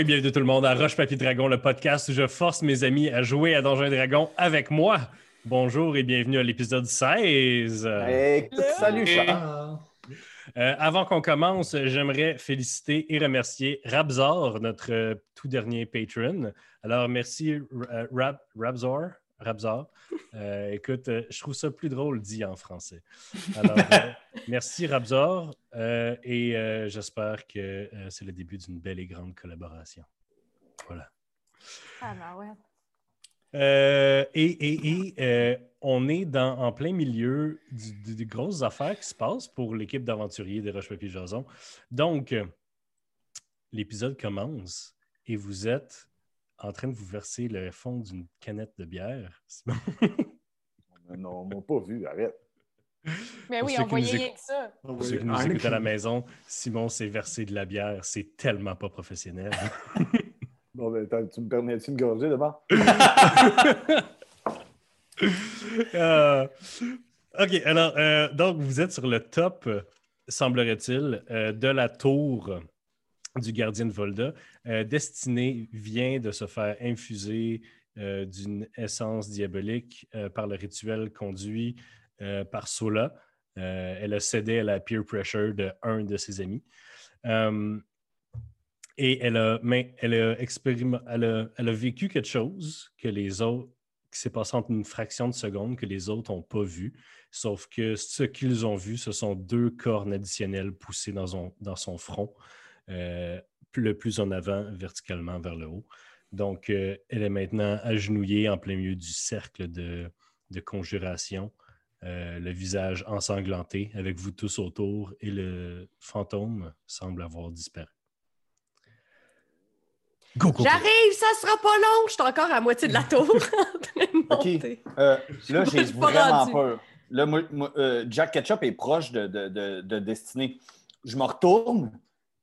et bienvenue tout le monde à Roche Papier Dragon, le podcast où je force mes amis à jouer à Donjons et Dragons avec moi. Bonjour et bienvenue à l'épisode 16. Hey, salut Charles. Euh, avant qu'on commence, j'aimerais féliciter et remercier Rabzor, notre euh, tout dernier patron. Alors, merci euh, Rab, Rabzor. Rabzor. Euh, écoute, euh, je trouve ça plus drôle dit en français. Alors, euh, merci Rabzor euh, et euh, j'espère que euh, c'est le début d'une belle et grande collaboration. Voilà. Ah, ben ouais. Euh, et et- et, euh, on est dans, en plein milieu du- du- des grosses affaires qui se passent pour l'équipe d'aventuriers des Roche-Papier-Jason. Donc, euh, l'épisode commence et vous êtes en train de vous verser le fond d'une canette de bière. Simon. Non, on m'a pas vu, arrête. Mais oui, on voyait rien que ça. Pour ceux qui nous écoutent à la maison, Simon s'est versé de la bière. C'est tellement pas professionnel. Bon, ben, attends, tu me permets-tu de gorger d'abord? Euh, OK, alors, euh, donc, vous êtes sur le top, euh, semblerait-il, euh, de la tour du gardien de Volda. Euh, Destinée vient de se faire infuser euh, d'une essence diabolique euh, par le rituel conduit par Sola. Elle a cédé à la peer pressure de un de ses amis. Et elle a, mais elle, a elle, elle a vécu quelque chose que les autres, qui s'est passé en une fraction de seconde que les autres n'ont pas vu. Sauf que ce qu'ils ont vu, ce sont deux cornes additionnelles poussées dans son, front, le plus en avant, verticalement vers le haut. Donc, euh, elle est maintenant agenouillée en plein milieu du cercle de, de conjuration, euh, le visage ensanglanté, avec vous tous autour, et le fantôme semble avoir disparu. Go, go, go. J'arrive, ça sera pas long. Je suis encore à moitié de la tour de monter. Euh, là, Je j'ai suis pas vraiment rendu. peur. Là, moi, moi, euh, Jack Ketchup est proche de, de, de, de Destinée. Je me retourne,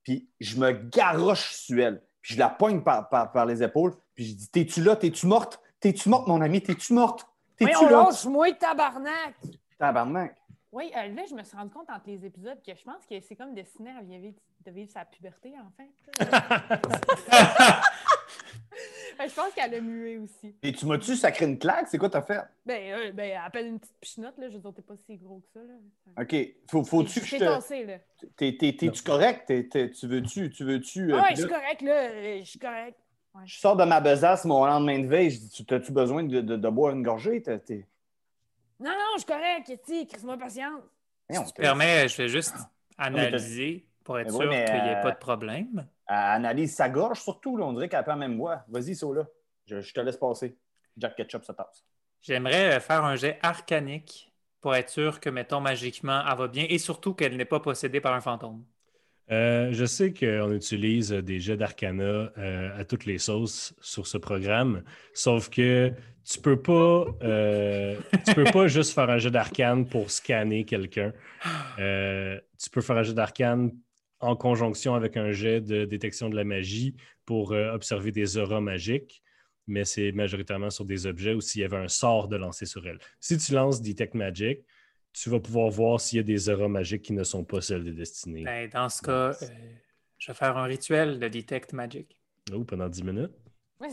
puis je me garoche sur elle. Puis je la poigne par, par, par les épaules, puis je dis T'es-tu là? T'es-tu morte? T'es-tu morte, mon ami? T'es-tu morte? T'es-tu là? lâche-moi, tabarnak! Tabarnak. Oui, euh, là, je me suis rendu compte entre les épisodes que je pense que c'est comme destiné à vivre, de vivre sa puberté, en fait. Ben, je pense qu'elle a mué aussi. Et tu m'as-tu sacré une claque? C'est quoi t'as fait? Ben, euh, ben, appelle une petite pichenote, là. Je veux dire, t'es pas si gros que ça, là. OK. Faut, faut-tu que je T'es te. là. T'es-tu correct? T'es- t'es- tu veux-tu. Tu veux-tu euh, Ah ouais, puis je suis correct, là. euh, Je suis correct. je sors de ma besace mon lendemain de veille. Je dis tu- T'as-tu besoin de, de, de boire une gorgée? T'es- t'es- Non, non, je suis correct, Kitty. Crise-moi patience. Si tu permets, je vais juste t'as- analyser pour être Mais sûr oui, qu'il n'y ait euh, pas de problème. Elle analyse sa gorge surtout. Là. On dirait qu'elle a pas la même voix. Vas-y, Sola. Je, je te laisse passer. Jack Ketchup se passe. J'aimerais euh, faire un jet arcanique pour être sûr que, mettons, magiquement, elle va bien et surtout qu'elle n'est pas possédée par un fantôme. Euh, je sais qu'on utilise des jets d'arcana euh, à toutes les sauces sur ce programme, sauf que tu peux pas, euh, tu peux pas juste faire un jet d'arcane pour scanner quelqu'un. Euh, tu peux faire un jet d'arcane en conjonction avec un jet de détection de la magie pour euh, observer des auras magiques, mais c'est majoritairement sur des objets ou s'il y avait un sort de lancer sur elle. Si tu lances Detect Magic, tu vas pouvoir voir s'il y a des auras magiques qui ne sont pas celles de destinée. Ben, dans ce cas, euh, je vais faire un rituel de Detect Magic. Oh, pendant 10 minutes. Ouais.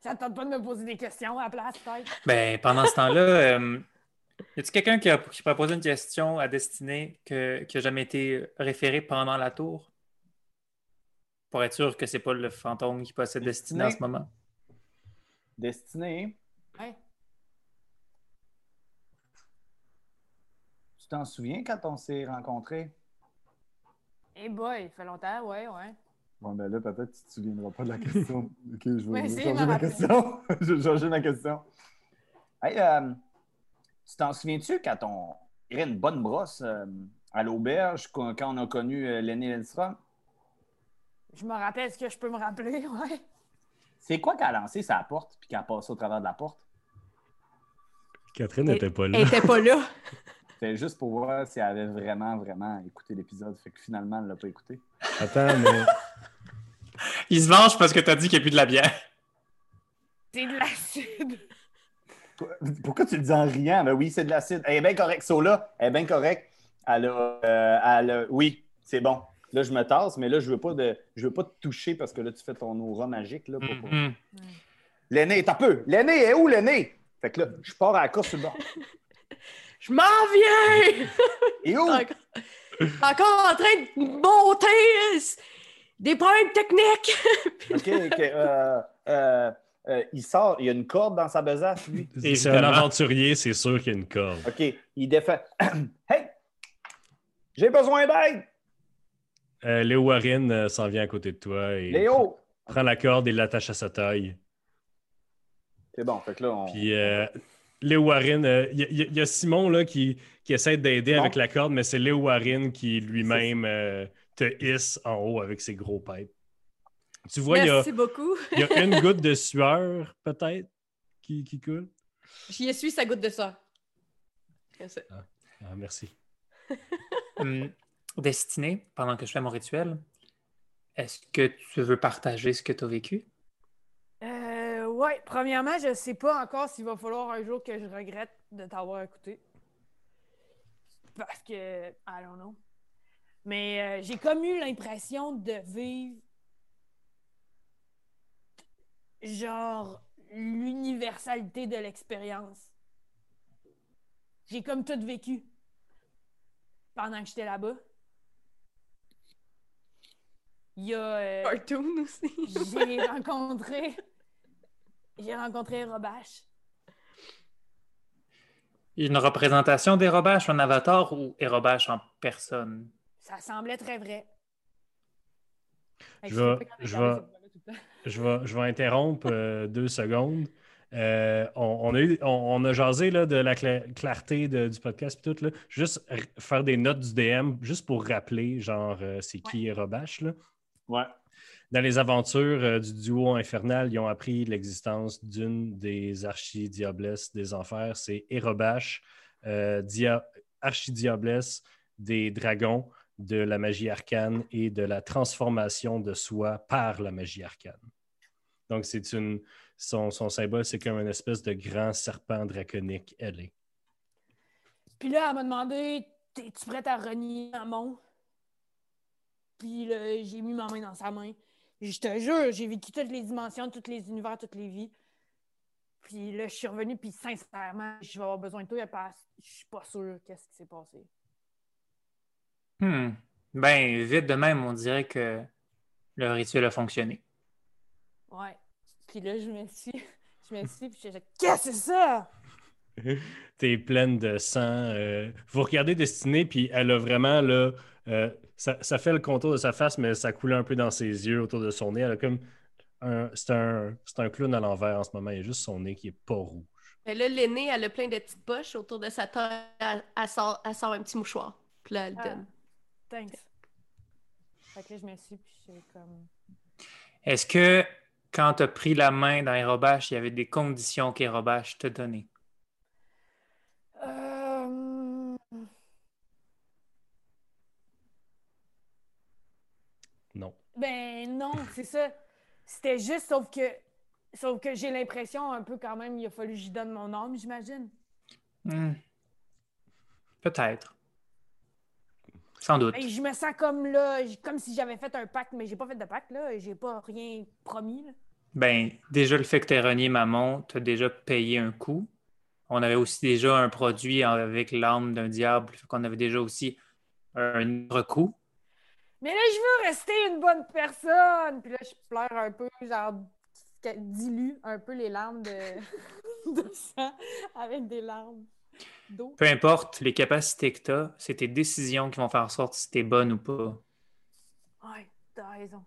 Ça te tente pas de me poser des questions à la place, peut-être? Ben, pendant ce temps-là, euh, y a-t-il quelqu'un qui, a, qui pourrait poser une question à destinée que, qui n'a jamais été référé pendant la tour? Pour être sûr que c'est pas le fantôme qui possède destinée en ce moment. Destinée, Ouais. tu t'en souviens quand on s'est rencontrés? Eh boy, il fait longtemps, ouais, ouais. Bon, ben là, peut-être que tu te souviendras pas de la question. OK, je vais, changer ma question. je vais changer ma question. Hey, euh, tu t'en souviens-tu quand on irait une bonne brosse euh, à l'auberge quand on a connu euh, Lenny Lindstrom? Je me rappelle ce que je peux me rappeler, ouais. C'est quoi qu'elle a lancé sa porte puis qu'elle a passé au travers de la porte? Catherine n'était pas là. Elle était pas là. C'était juste pour voir si elle avait vraiment, vraiment écouté l'épisode. Fait que finalement, elle l'a pas écouté. Attends, mais Il se venge parce que tu as dit qu'il n'y a plus de la bière. C'est de l'acide. Pourquoi tu le dis en riant? Ben oui, c'est de l'acide. Elle est bien correcte, Sola. Elle est bien correcte. Elle a, euh, elle a- Oui, c'est bon. Là, je me tasse, mais là, je veux pas de, je veux pas te toucher parce que là, tu fais ton aura magique. Là, pour- pour- Mhm. L'aîné, t'as peu. L'aîné est où, l'aîné? Fait que là, je pars à la course sur le bord. Je m'en viens! Et où? encore en train de monter euh, des problèmes techniques. OK, OK. euh, euh, euh, il sort, il y a une corde dans sa besace, lui. C'est un aventurier, c'est sûr qu'il y a une corde. OK, il défait. hey! J'ai besoin d'aide! Euh, Léo Warren euh, s'en vient à côté de toi et Léo! prend la corde et l'attache à sa taille. C'est bon, fait que là, on. Puis euh, Léo Warren, euh, il y, a- il y a Simon là, qui, qui essaie d'aider avec la corde, mais c'est Léo Warren qui lui-même euh, te hisse en haut avec ses gros pipes. Tu vois, il y, a, Merci beaucoup. il y a une goutte de sueur, peut-être, qui, qui coule. J'y essuie sa goutte de. C'est ça. Ah, merci. Hum, Destiné, pendant que je fais mon rituel, est-ce que tu veux partager ce que tu as vécu? Euh, ouais, premièrement, je sais pas encore s'il va falloir un jour que je regrette de t'avoir écouté. Parce que, I don't know. Mais euh, j'ai comme eu l'impression de vivre genre l'universalité de l'expérience. J'ai comme tout vécu pendant que j'étais là-bas. Il y a. euh, Cartoon aussi. j'ai rencontré. J'ai rencontré Robache. Une représentation d'Hérobache en avatar ou Hérobache en personne? Ça semblait très vrai. Je vais- je vais- Je vais, je vais interrompre euh, deux secondes. Euh, on, on a eu, on, on a jasé là, de la cla- clarté de- du podcast et tout. Là. Juste faire des notes du DM, juste pour rappeler, genre, euh, c'est qui Robache. Là. Ouais. Dans les aventures euh, du duo infernal, ils ont appris l'existence d'une des archidiablesses des enfers. C'est dia- archidiablesse des dragons, de la magie arcane et de la transformation de soi par la magie arcane. Donc, c'est une. Son, symbole, c'est comme une espèce de grand serpent draconique ailé. Puis là, elle m'a demandé Es-tu prête à renier un Puis là, j'ai mis ma main dans sa main. Je te jure, j'ai vécu toutes les dimensions, tous les univers, toutes les vies. Puis là, je suis revenue, puis sincèrement, je vais avoir besoin de toi je suis pas sûre qu'est-ce qui s'est passé. Hmm. Ben, vite de même, on dirait que le rituel a fonctionné. Ouais. Puis là, je me suis. Je me suis, puis j'ai dit Qu'est-ce que c'est ça? T'es pleine de sang. euh, Vous regardez Destinée, puis elle a vraiment là. euh, ça, ça fait le contour de sa face, mais ça coule un peu dans ses yeux, autour de son nez. Elle a comme. un- C'est un, c'est un clown à l'envers en ce moment. Il y a juste son nez qui est pas rouge. Mais là, l'aînée, elle a plein de petites poches autour de sa taille. Elle, elle sort, elle sort un petit mouchoir. Puis là, elle le Ah, donne. Thanks. Fait que là, je me suis, puis j'ai comme. Est-ce que quand tu as pris la main dans Hérobache, il y avait des conditions qu'Hérobache te donnait? Euh... Non. Ben non, c'est ça. C'était juste, sauf que, sauf que j'ai l'impression un peu quand même, il a fallu que j'y donne mon âme, j'imagine. Hmm. Peut-être. Sans doute. Et je me sens comme là, comme si j'avais fait un pacte, mais j'ai pas fait de pacte là, j'ai pas rien promis. là. Ben, déjà, le fait que tu aies renié Mammon, tu as déjà payé un coût. On avait aussi déjà un produit avec l'âme d'un diable, qu'on avait déjà aussi un autre coût. Mais là, je veux rester une bonne personne. Puis là, je pleure un peu, genre dilue un peu les larmes de, de sang avec des larmes. Peu importe les capacités que tu as, c'est tes décisions qui vont faire en sorte si tu es bonne ou pas. Ouais, t'as raison.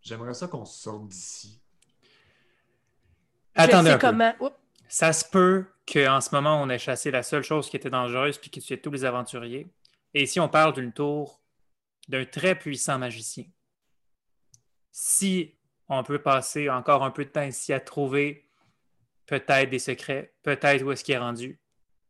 J'aimerais ça qu'on sorte d'ici. Attendez un peu. Oups. Ça se peut qu'en ce moment, on ait chassé la seule chose qui était dangereuse puis que tu es tous les aventuriers. Et ici, on parle d'une tour d'un très puissant magicien. Si on peut passer encore un peu de temps ici à trouver peut-être des secrets, peut-être où est-ce qu'il est rendu,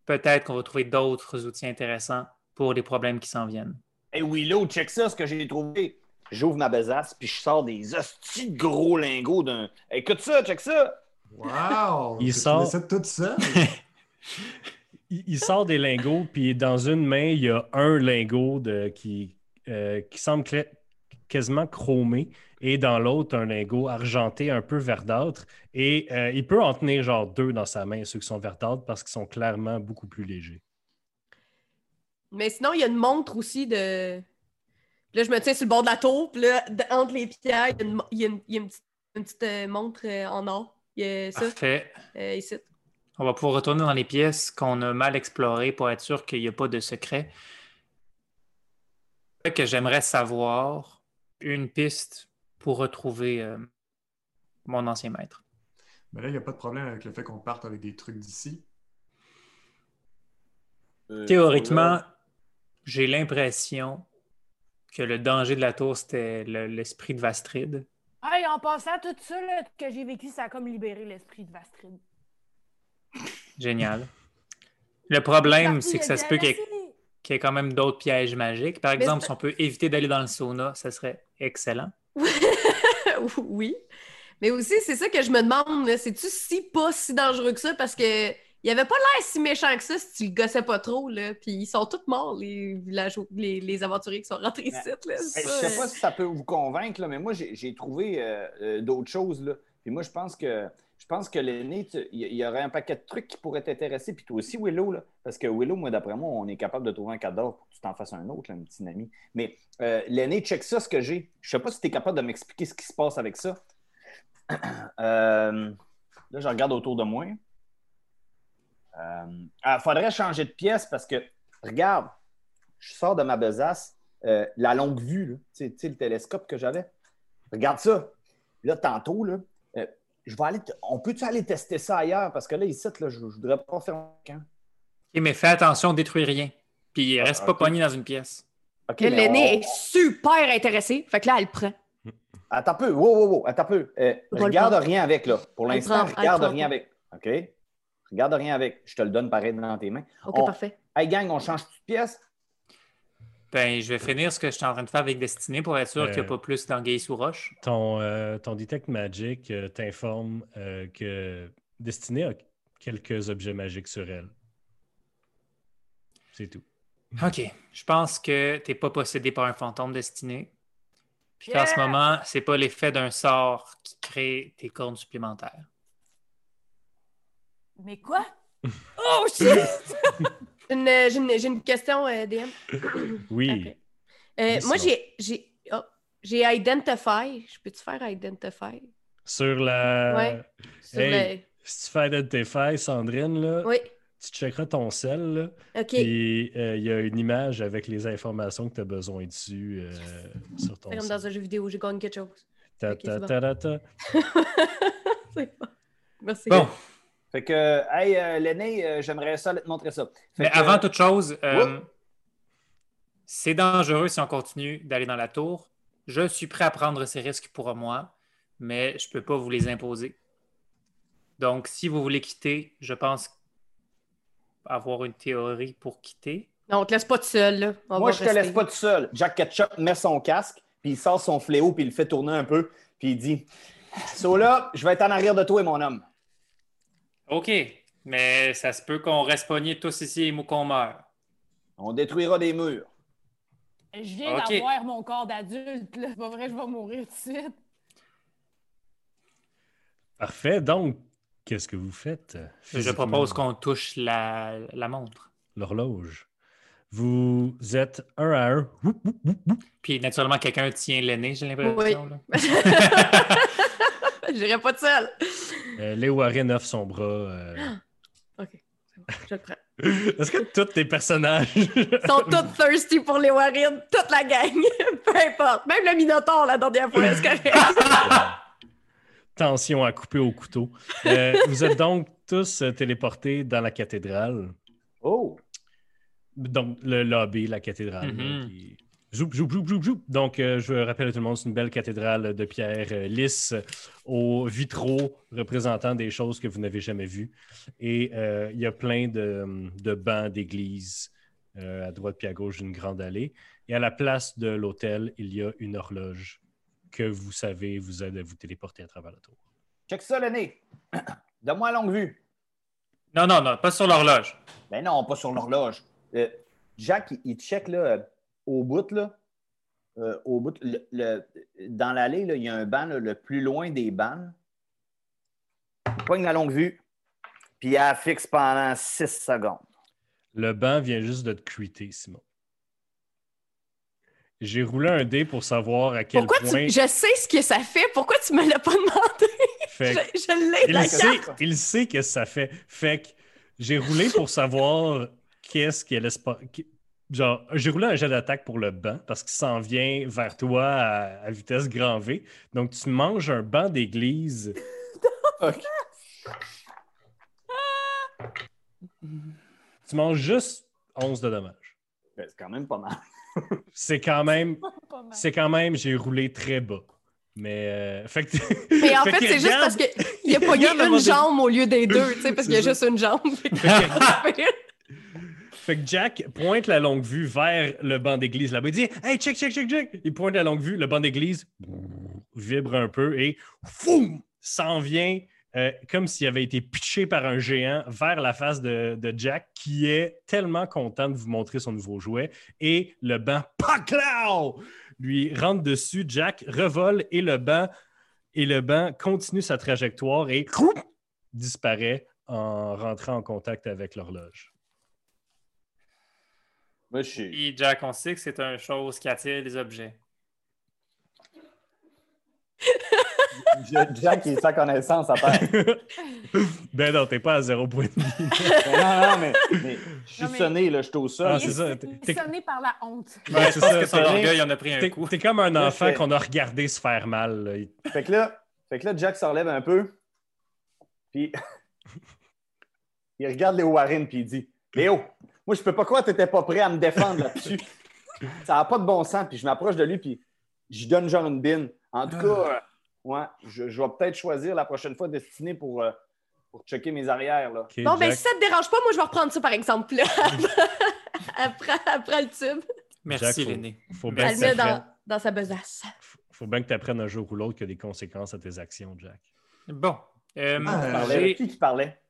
peut-être qu'on va trouver d'autres outils intéressants pour les problèmes qui s'en viennent. Hey Willow, check ça, ce que j'ai trouvé. J'ouvre ma besace, puis je sors des hosties de gros lingots d'un. Écoute ça, check ça! Wow! Il sort- ça tout il, il sort des lingots, puis dans une main, il y a un lingot de, qui, euh, qui semble cla- quasiment chromé, et dans l'autre, un lingot argenté un peu verdâtre. Et euh, il peut en tenir genre deux dans sa main, ceux qui sont verdâtres, parce qu'ils sont clairement beaucoup plus légers. Mais sinon, il y a une montre aussi de. Là, je me tiens sur le bord de la tour, puis là, entre les pierres, il y a une, il y a une- il y a une petite, une petite, euh, montre euh, en or. Il y a ça, Parfait. euh, ici. On va pouvoir retourner dans les pièces qu'on a mal explorées pour être sûr qu'il n'y a pas de secret. Fait que j'aimerais savoir une piste pour retrouver euh, mon ancien maître. Mais là, il n'y a pas de problème avec le fait qu'on parte avec des trucs d'ici. Euh, Théoriquement, j'ai l'impression que le danger de la tour, c'était le- l'esprit de Vastrid. Hey, en passant, tout ça là, que j'ai vécu, ça a comme libéré l'esprit de Vastrid. Génial. Le problème, c'est que ça se peut qu'il y, ait- Merci. Qu'il y ait quand même d'autres pièges magiques. Par exemple, si on peut éviter d'aller dans le sauna, ça serait excellent. oui. Mais aussi, c'est ça que je me demande, c'est-tu si pas si dangereux que ça? Parce que il avait pas l'air si méchant que ça si tu le gossais pas trop, là. Puis ils sont tous morts, les villageois, les, les aventuriers qui sont rentrés ici, là. Ça, je sais pas euh, si ça peut vous convaincre, là, mais moi, j'ai trouvé euh, euh, d'autres choses. Là. Puis moi, je pense que pense que l'aîné, il y, aurait un paquet de trucs qui pourraient t'intéresser. Puis toi aussi, Willow, là, parce que Willow, moi, d'après moi, on est capable de trouver un cadavre pour que tu t'en fasses un autre, là, un petit ami. Mais euh, l'aîné, check ça, ce que j'ai. Je sais pas si tu es capable de m'expliquer ce qui se passe avec ça. Euh, là, je regarde autour de moi. Il faudrait changer de pièce parce que, regarde, je sors de ma besace, euh, la longue vue, tu sais- le télescope que j'avais. Regarde ça. Là, tantôt, là, euh, je vais aller on peut-tu aller tester ça ailleurs? Parce que là, ici, là, je ne voudrais pas faire un camp. Ok, mais fais attention, détruis rien. Puis Ah, reste pas ok. pogné dans une pièce. OK, là, mais L'aîné on- est super intéressé. Fait que là, elle le prend. Attends un peu. Wow, wow, wow. Attends un peu. Euh, regarde rien avec, là. Pour l'instant, regarde rien pas. avec. OK? Regarde rien avec. Je te le donne pareil dans tes mains. Ok, On- parfait. Hey, gang, on change de pièce? Ben, je vais finir ce que je suis en train de faire avec Destinée pour être sûr Euh. qu'il n'y a pas plus d'anguilles sous roche. Ton, euh, ton Detect Magic euh, t'informe euh, que Destinée a quelques objets magiques sur elle. C'est tout. OK. Je pense que tu n'es pas possédé par un fantôme Destiné. Puis qu'en ce Yeah! moment, c'est pas l'effet d'un sort qui crée tes cornes supplémentaires. Mais quoi? Oh shit! J'ai une, j'ai une- j'ai une question, euh, DM. Oui. Euh, moi, j'ai. J'ai oh, j'ai Identify. Je peux-tu faire Identify? Sur la. Ouais. Sur Hey. Si tu fais Identify, Sandrine, là. Oui. tu checkeras ton sel, là, OK. puis euh, il y a une image avec les informations que tu as besoin dessus euh, sur ton comme sel. dans un jeu vidéo, j'ai gagné quelque chose. Ta, ta, c'est bon. ta, ta, ta. C'est bon. Merci. Bon, Fait que, hey, euh, l'aîné, euh, j'aimerais ça te montrer ça. Fait mais que- avant toute chose, euh, c'est dangereux si on continue d'aller dans la tour. Je suis prêt à prendre ces risques pour moi, mais je ne peux pas vous les imposer. Donc, si vous voulez quitter, je pense avoir une théorie pour quitter. Non, on te laisse pas tout seul, là. On Moi, je te laisse rester. pas tout seul. Jack Ketchup met son casque, puis il sort son fléau, puis il le fait tourner un peu, puis il dit So là, je vais être en arrière de toi, mon homme. OK, mais ça se peut qu'on reste pognés tous ici et qu'on meurt. On détruira des murs. Je viens Ok. d'avoir mon corps d'adulte, là. C'est pas vrai, je vais mourir tout de suite. Parfait. Donc, qu'est-ce que vous faites? Je propose qu'on touche la, la montre. L'horloge. Vous êtes un à un. Puis, naturellement, quelqu'un tient l'aîné, j'ai l'impression. là. J'irai pas tout seul. Euh, Léo Warren offre son bras. euh. OK. c'est bon, Je le prends. Est-ce que tous tes personnages. Ils sont tous thirsty pour les Warren, toute la gang. Peu importe. Même le Minotaur, la dernière fois, c'est correct? Tension à couper au couteau. Euh, vous êtes donc tous euh, téléportés dans la cathédrale. Oh! Donc, le lobby, la cathédrale. là, Mhm. qui- Joup, joup, joup, joup, joup. Donc, euh, je rappelle à tout le monde, c'est une belle cathédrale de pierre euh, lisse aux vitraux représentant des choses que vous n'avez jamais vues. Et euh, il y a plein de, de bancs d'église euh, à droite puis à gauche d'une grande allée. Et à la place de l'hôtel, il y a une horloge que vous savez vous aide à vous téléporter à travers la tour. Check ça, l'aîné. Donne-moi la longue vue. Non, non, non, pas sur l'horloge. Ben non, pas sur l'horloge. Euh, Jack, il, il check là, euh, au bout, là. euh, au bout, le- le- dans l'allée, là, il y a un banc là, le plus loin des bancs. Pogne la longue vue, puis il la fixe pendant 6 secondes. Le banc vient juste de te cuiter, Simon. J'ai roulé un dé pour savoir à quel Pourquoi point. tu... Je sais ce que ça fait. Pourquoi tu me l'as pas demandé? Fait que- Je, je l'ai il, la sait, carte. il sait que ça fait. Fait que j'ai roulé pour savoir qu'est-ce qu'elle laisse pas. qui- Genre, j'ai roulé un jet d'attaque pour le banc parce qu'il s'en vient vers toi à, à vitesse grand V. Donc, tu manges un banc d'église. Tu manges juste 11 de dommages. Ben, c'est quand même pas mal. C'est quand même. C'est quand même, j'ai roulé très bas. Mais. euh, fait que- Mais en Fait c'est juste regarde- parce qu'il a pogné une jambe au lieu des deux, tu sais, parce qu'il y a juste une jambe. Fait que- Jack pointe la longue vue vers le banc d'église là-bas. Il dit Hey, check, check, check, check. Il pointe la longue vue, le banc d'église vibre un peu et s'en vient euh, comme s'il avait été pitché par un géant vers la face de, de Jack qui est tellement content de vous montrer son nouveau jouet. Et le banc, paclao, lui rentre dessus. Jack revole et le banc, et le banc continue sa trajectoire et disparaît en rentrant en contact avec l'horloge. Moi, je suis. Et Jack, on sait que c'est une chose qui attire les objets. Je- Jack, il est sans connaissance à terre. ben non, t'es pas à zéro point de vie. Mais non, non, mais, mais je suis Non, mais- sonné, là, je suis au sol. Ah, c'est est- ça. T'es- sonné par la honte. Ben, je pense ça, que son orgueil en a pris un coup. t'es comme un enfant fait- qu'on a regardé se faire mal. là. Fait que là, fait que là Jack se relève un peu, puis il regarde Léo Warren, puis il dit Léo, moi, je peux pas croire que tu n'étais pas prêt à me défendre là-dessus. Ça n'a pas de bon sens. Puis je m'approche de lui, puis je lui donne genre une bine. En tout cas, euh, ouais, je, je vais peut-être choisir la prochaine fois Destiné pour, euh, pour checker mes arrières. Là. Bon, ben Jack. si ça te dérange pas, moi, je vais reprendre ça, par exemple, là. après, après le tube. Merci, Jack, faut-. Faut bien le dans, dans sa besace. faut bien que tu apprennes un jour ou l'autre qu'il y a des conséquences à tes actions, Jack. Bon. Euh, Ah, qui qui parlait?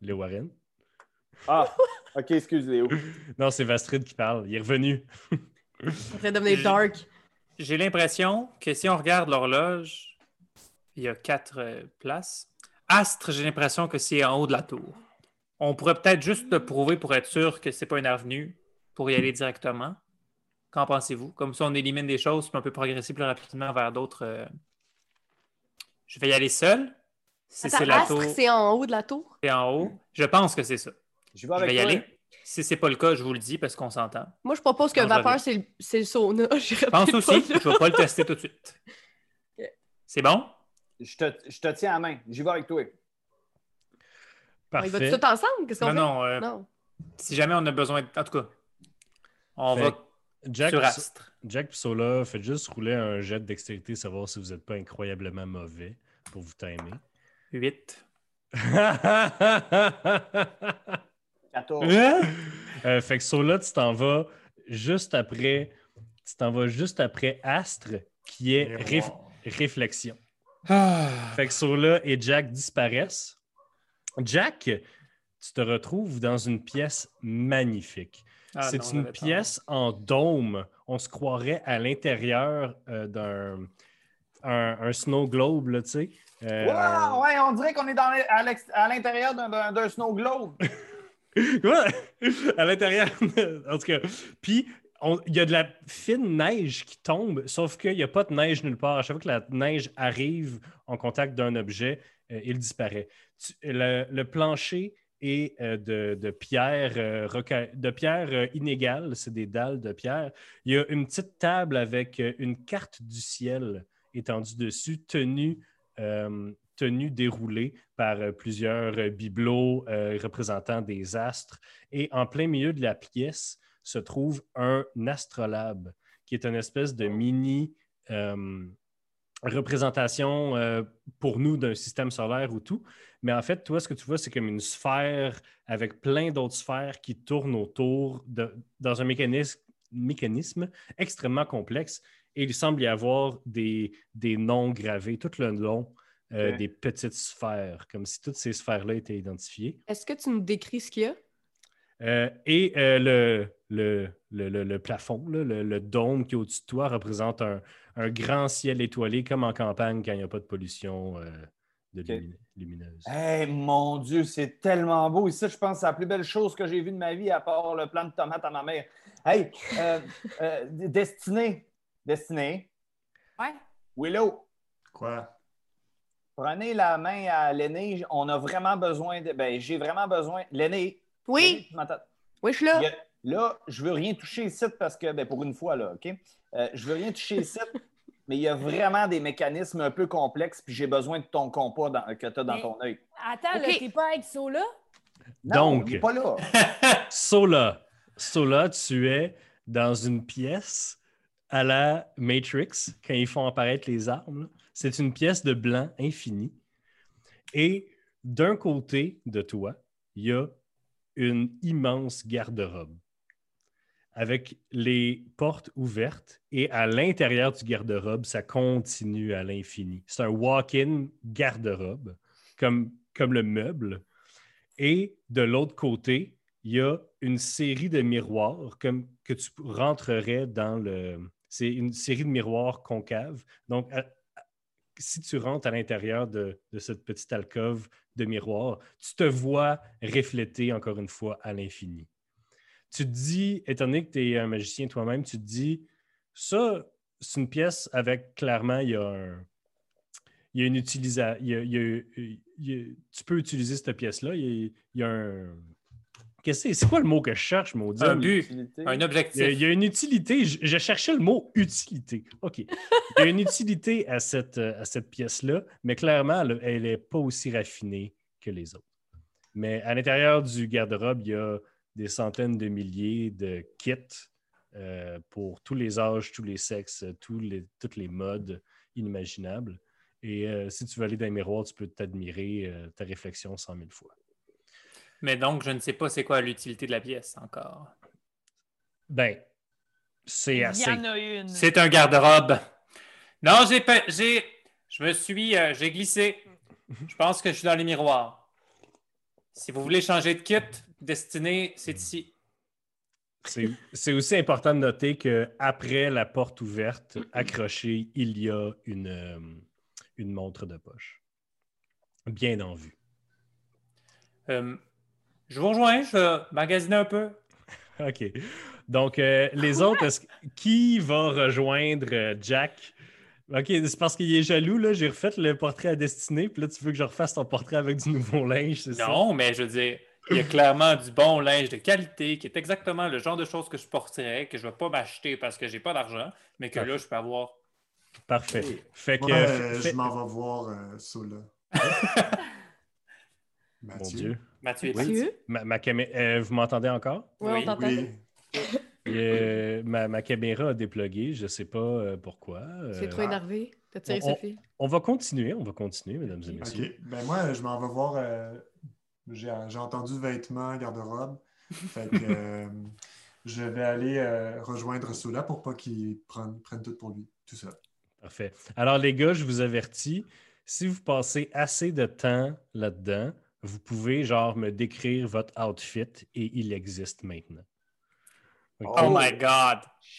Les Warren. Ah, ok, excuse Léo. Non, c'est Vastrid qui parle. Il est revenu. Ça fait devenir dark. J'ai l'impression que si on regarde l'horloge, il y a quatre euh, places. Astre, j'ai l'impression que c'est en haut de la tour. On pourrait peut-être juste le prouver pour être sûr que c'est pas une avenue pour y aller directement. Qu'en pensez-vous? Comme ça, on élimine des choses, puis on peut progresser plus rapidement vers d'autres. euh. Je vais y aller seul. Si c'est la Astre, tour, c'est en haut de la tour? c'est en haut. Je pense que c'est ça. Je vais Je avec vais y toi. aller. Si c'est pas le cas, je vous le dis parce qu'on s'entend. Moi, je propose que vapeur, c'est le, c'est le sauna. Je pense aussi. pas. Je vais pas le tester tout de suite. C'est bon? Je te, je te tiens à la main. J'y vais avec toi. On y Parfait. va tout ensemble? Qu'est-ce qu'on Non, fait? non. euh, Non. Si jamais on a besoin de. En tout cas, on Fait va Jack, sur Astre. Jack Sola, faites juste rouler un jet de dextérité, savoir si vous n'êtes pas incroyablement mauvais pour vous timer. 8. 14. Euh, fait que Sola, tu t'en vas juste après. Tu t'en vas juste après Astre, qui est réf- réflexion. Ah. Fait que Sola et Jack disparaissent. Jack, tu te retrouves dans une pièce magnifique. Ah C'est une pièce en dôme. On se croirait à l'intérieur euh, d'un un, un snow globe, là, tu sais. Euh, Wow, ouais, on dirait qu'on est dans à l'intérieur d'un snow globe. À l'intérieur. en tout cas. Puis, il y a de la fine neige qui tombe, sauf qu'il n'y a pas de neige nulle part. À chaque fois que la neige arrive en contact d'un objet, euh, il disparaît. Le, plancher est euh, de, de pierre, euh, de pierre inégale, c'est des dalles de pierre. Il y a une petite table avec une carte du ciel étendue dessus, tenue, euh, tenue déroulée par euh, plusieurs euh, bibelots euh, représentant des astres. Et en plein milieu de la pièce se trouve un astrolabe, qui est une espèce de mini représentation pour nous d'un système solaire ou tout. Mais en fait, toi, ce que tu vois, c'est comme une sphère avec plein d'autres sphères qui tournent autour de- dans un mécanisme, mécanisme extrêmement complexe. Et il semble y avoir des, des noms gravés tout le long euh, des petites sphères, comme si toutes ces sphères-là étaient identifiées. Est-ce que tu nous décris ce qu'il y a? Euh, et euh, le, le, le, le- le plafond, là, le, le dôme qui est au-dessus de toi représente un, un grand ciel étoilé, comme en campagne quand il n'y a pas de pollution euh, de lumineuse. Hey, mon Dieu, c'est tellement beau. Ici, je pense que c'est la plus belle chose que j'ai vue de ma vie, à part le plant de tomates à ma mère. Hey, euh, euh, Destinée. Destinée. Ouais. Willow, Quoi? Prenez la main à l'aîné. On a vraiment besoin de. Ben, j'ai vraiment besoin. L'aîné. Oui, l'aîné, tu m'entends? oui, je suis là. Là, je veux rien toucher ici parce que, ben, pour une fois, là, OK? Euh, je veux rien toucher ici, mais il y a vraiment des mécanismes un peu complexes, puis j'ai besoin de ton compas dans- que tu as dans Mais- ton œil. Attends, là, Ok. t'es pas avec Sola? Non, Donc- pas là. Sola, Sola, tu es dans une pièce à la Matrix, quand ils font apparaître les armes. là. C'est une pièce de blanc infini. Et d'un côté de toi, il y a une immense garde-robe avec les portes ouvertes et à l'intérieur du garde-robe, ça continue à l'infini. C'est un walk-in garde-robe, comme, comme le meuble. Et de l'autre côté, il y a une série de miroirs comme que tu rentrerais dans le. C'est une série de miroirs concaves. Donc, à- si tu rentres à l'intérieur de, cette petite alcôve de miroirs, tu te vois refléter encore une fois à l'infini. Tu te dis, étant donné que tu es un magicien toi-même, tu te dis, ça, c'est une pièce avec clairement, il y a un. Il y a une utilisation. tu peux utiliser cette pièce-là. Il y a un. Qu'est-ce que c'est? C'est quoi le mot que je cherche, maudit? Un but, un Il y, a, objectif. il y a une utilité. Je, je cherchais le mot utilité. OK. Il y a une utilité à cette, euh, à cette pièce-là, mais clairement, elle- elle n'est pas aussi raffinée que les autres. Mais à l'intérieur du garde-robe, il y a des centaines de milliers de kits euh, pour tous les âges, tous les sexes, tous les, toutes les modes inimaginables. Et euh, si tu veux aller dans les miroirs, tu peux t'admirer euh, ta réflexion cent mille fois. Mais donc, je ne sais pas c'est quoi l'utilité de la pièce encore. Ben, c'est Il assez. y en a une. C'est un garde-robe. Non, j'ai pas. J'ai. Je me suis. euh, j'ai glissé. Je pense que je suis dans les miroirs. Si vous voulez changer de kit, Destinée, c'est ici. C'est c'est aussi important de noter qu'après la porte ouverte, accrochée, il y a une, euh, une montre de poche. Bien en vue. Euh, je vous rejoins, je vais magasiner un peu. OK. Donc, euh, les autres, est-ce que- qui va rejoindre euh, Jack? OK, c'est parce qu'il est jaloux, là. J'ai refait le portrait à destinée, puis là, tu veux que je refasse ton portrait avec du nouveau linge, c'est ça? Non, mais je veux dire, il y a clairement du bon linge de qualité qui est exactement le genre de choses que je porterais, que je ne vais pas m'acheter parce que j'ai pas d'argent, mais que là, je peux avoir. Parfait. Fait que. Euh, fait- je m'en vais voir euh, Sola. Mon Mathieu. Dieu. Mathieu est Oui. ici. Mathieu? Ma, ma camé- euh, vous m'entendez encore? Oui, Oui, on t'entend. Oui. Euh, ma, ma caméra a déplugué, je ne sais pas euh, pourquoi. C'est Euh, trop énervé. T'as tiré on- ce fil. On va continuer, on va continuer, mesdames et OK. messieurs. Ben moi, je m'en vais voir. euh, J'ai j'ai entendu vêtements, garde-robe. Fait que euh, je vais aller euh, rejoindre Sola pour pas qu'il prenne, prenne tout pour lui, tout seul. Parfait. Alors, les gars, je vous avertis, si vous passez assez de temps là-dedans, vous pouvez, genre, me décrire votre outfit et il existe maintenant. Oh my God!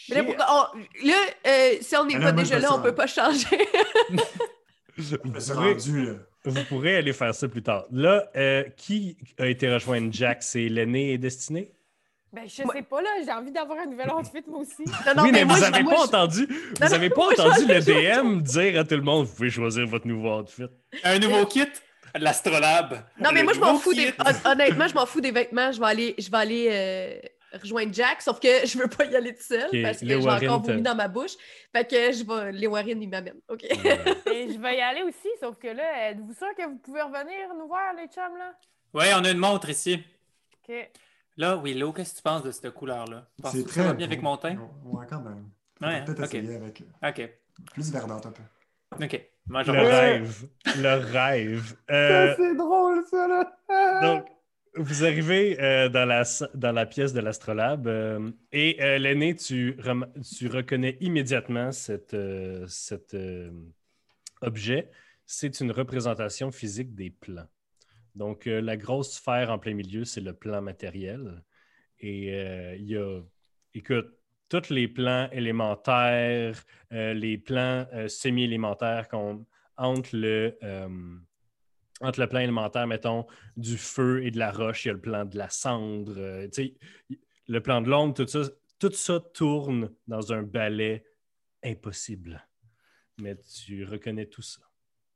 Mais là, pourquoi- on- là, euh, si on n'est Mais pas déjà là, on ça. peut pas changer. Vous pourrez, rendu, là. vous pourrez aller faire ça plus tard. Là, euh, qui a été rejoindre Jack? C'est l'aîné et Destiné? Ben, je sais pas, là. J'ai envie d'avoir un nouvel outfit, moi aussi. Non, non, oui, mais, vous n'avez pas je- entendu, Non, vous non, avez pas entendu le DM dire à tout le monde, vous pouvez choisir votre nouveau outfit. Un nouveau kit, l'astrolabe. Non, mais moi, je m'en fous des... Honnêtement, je m'en fous des vêtements. Je vais aller, je vais aller euh, rejoindre Jack, sauf que je veux pas y aller toute seule Ok, parce que j'ai encore vomi dans ma bouche. Fait que je vais... Les Warren, ils m'amènent. OK? Et je vais y aller aussi, sauf que là, êtes-vous sûr que vous pouvez revenir nous voir, les chums, là? Ouais, on a une montre ici. OK. Là, Willow, qu'est-ce que tu penses de cette couleur-là? C'est ça très va bien avec mon teint? Ouais, quand même. Ouais, peut-être ok. essayer avec OK. plus verdante un peu. OK. Moi, je Le rêve. Le rêve. Euh, C'est drôle, ça, là. Donc, vous arrivez euh, dans, la, dans la pièce de l'astrolabe euh, et euh, l'aîné, tu, rem- tu reconnais immédiatement cet euh, cet, euh, objet. c'est une représentation physique des plans. Donc, euh, la grosse sphère en plein milieu, c'est le plan matériel. Et euh, il y a, écoute, tous les plans élémentaires, euh, les plans euh, semi-élémentaires entre le, euh, entre le plan élémentaire, mettons, du feu et de la roche, il y a le plan de la cendre, le plan de l'ombre, tout ça, tout ça tourne dans un ballet impossible. Mais tu reconnais tout ça.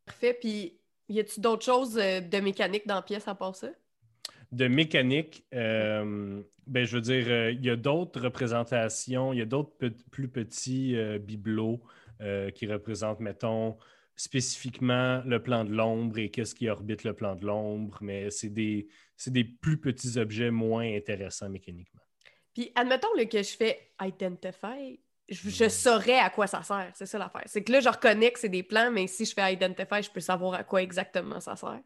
Parfait. Puis, y a-tu d'autres choses de mécanique dans la pièce à part ça? De mécanique, euh, ben, je veux dire, euh, il y a d'autres représentations, il y a d'autres pe- plus petits euh, bibelots qui représentent, mettons, spécifiquement le plan de l'ombre et qu'est-ce qui orbite le plan de l'ombre, mais c'est des, c'est des plus petits objets moins intéressants mécaniquement. Puis, admettons là, que je fais Identify, je, je saurais à quoi ça sert. C'est ça l'affaire. C'est que là, je reconnais que c'est des plans, mais si je fais Identify, je peux savoir à quoi exactement ça sert.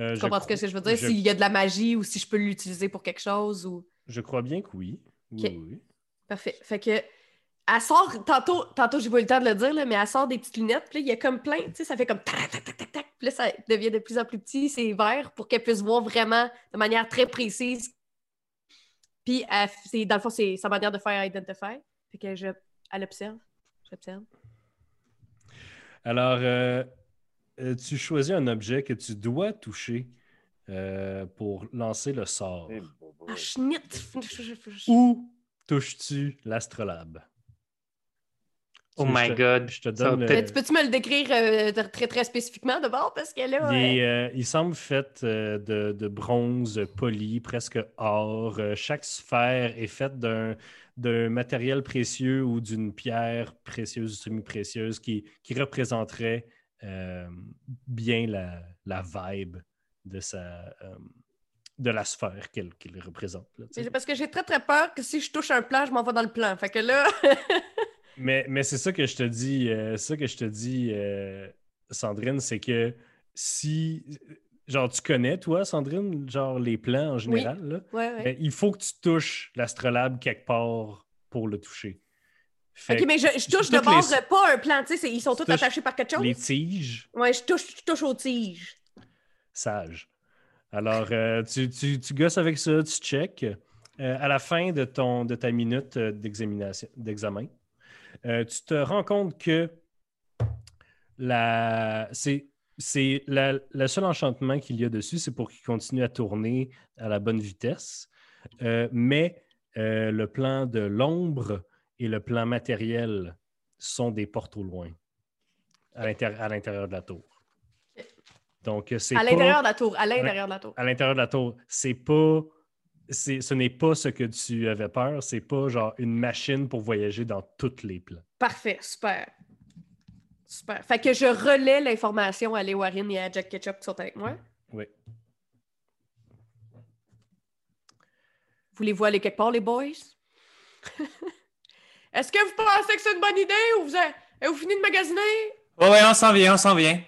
Euh, Tu je comprends ce que je veux dire? je- S'il y a de la magie ou si je peux l'utiliser pour quelque chose ou. Je crois bien que oui. Oui, oui. Parfait. Fait que. Elle sort, tantôt, tantôt j'ai pas eu le temps de le dire, là, mais elle sort des petites lunettes, puis là, il y a comme plein, tu sais, ça fait comme tac, tac, tac, tac, tac, puis là, ça devient de plus en plus petit, c'est vert, pour qu'elle puisse voir vraiment de manière très précise. Puis, elle dans le fond, c'est sa manière de faire Identify. Fait que je, elle observe. J'observe. Alors, euh, tu choisis un objet que tu dois toucher euh, pour lancer le sort. Ah! Où touches-tu l'astrolabe? Oh my je te- God. Je te donne. Euh, tu peux-tu me le décrire euh, très, très spécifiquement d'abord? Parce que là. il, euh, euh, il semble fait euh, de, de bronze poli, presque or. Euh, chaque sphère est faite d'un, d'un matériel précieux ou d'une pierre précieuse ou semi-précieuse qui, qui représenterait euh, bien la, la vibe de, sa, euh, de la sphère qu'elle, qu'elle représente. là, parce que j'ai très très peur que si je touche un plan, je m'en vais dans le plan. Fait que là. Mais, mais c'est ça que je te dis, euh, c'est ça que je te dis, euh, Sandrine, c'est que si, genre, tu connais, toi, Sandrine, genre les plans en général, là, ouais, ouais. ben, il faut que tu touches l'astrolabe quelque part pour le toucher. Fait Ok, mais je, je touche de base pas un plan, tu sais, ils sont tous attachés par quelque que chose. les tiges, Ouais, je touche, je touche aux tiges. sage. Alors, euh, tu, tu, tu gosses avec ça, tu check. Euh, à la fin de, ton, de ta minute euh, d'examen, euh, tu te rends compte que la, c'est, c'est la, le seul enchantement qu'il y a dessus, c'est pour qu'il continue à tourner à la bonne vitesse. Mais le plan de l'ombre et le plan matériel sont des portes au loin à l'intér- à l'intérieur de la tour. Donc, c'est À l'intérieur de la tour, à l'intérieur de la tour. à l'intérieur de la tour. C'est pas. c'est- ce n'est pas ce que tu avais peur. C'est pas genre une machine pour voyager dans tous les plans. Parfait, super. Super. Fait que je relais l'information à Léwarine et à Jack Ketchup qui sont avec moi. Oui. Voulez-vous aller quelque part, les boys? Est-ce que vous pensez que c'est une bonne idée ou vous, avez... vous fini de magasiner? Ouais, on s'en vient, on s'en vient.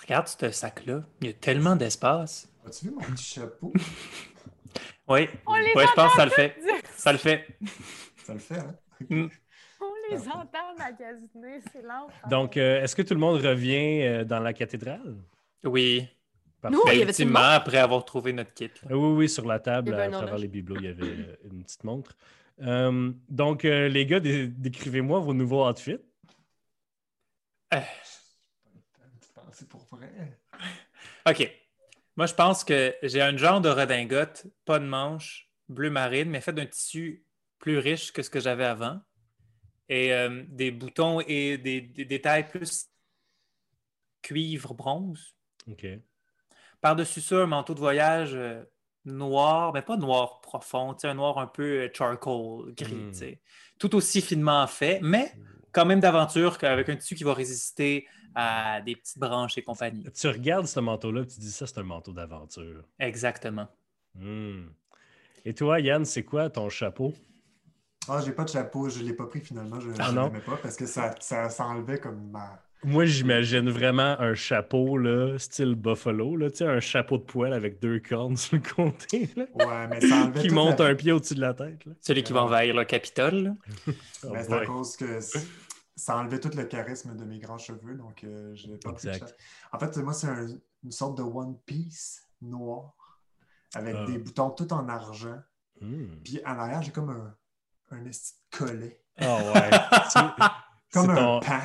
Regarde ce sac-là. Il y a tellement d'espace. As-tu vu mon petit chapeau? Oui. On les Ouais, je pense que ça le fait. Ça le fait. Ça le fait, hein? On les entend magasiner, c'est lent. Donc, euh, est-ce que tout le monde revient euh, dans la cathédrale? Oui. Parfait. Nous, Ben, il y avait ultimement, après avoir trouvé notre kit. là. Oui, oui, sur la table, y avait à travers les bibelots, il y avait euh, une petite montre. Euh, donc, euh, les gars, dé- décrivez-moi vos nouveaux outfits. Tu pensais pour vrai? OK. Moi, je pense que j'ai un genre de redingote, pas de manche, bleu marine, mais fait d'un tissu plus riche que ce que j'avais avant. Et euh, des boutons et des, des détails plus cuivre bronze. OK. Par-dessus ça, un manteau de voyage euh, noir, mais pas noir profond, tu sais, un noir un peu euh, charcoal, gris, Mm. tu sais. Tout aussi finement fait, mais quand même d'aventure qu'avec un tissu qui va résister à des petites branches et compagnie. Tu regardes ce manteau-là et tu dis ça, c'est un manteau d'aventure. Exactement. Hmm. Et toi, Yann, c'est quoi ton chapeau? Ah, j'ai pas de chapeau, je l'ai pas pris finalement, je Ah je non? l'aimais pas parce que ça, ça s'enlevait comme ma. Moi, j'imagine vraiment un chapeau, là, style buffalo, là, tu sais, un chapeau de poil avec deux cornes sur le côté, là, Ouais, mais ça enlevait qui monte la- un pied au-dessus de la tête. Là. Celui qui va envahir le Capitole. là. Oh Mais c'est à cause que ça enlevait tout le charisme de mes grands cheveux, donc euh, je n'ai pas Exact. En fait, moi, c'est un- une sorte de One Piece noir avec Ah. des boutons tout en argent. Hmm. Puis en arrière, j'ai comme un, un esti de collet. Ah ouais. Comme un ton- pan.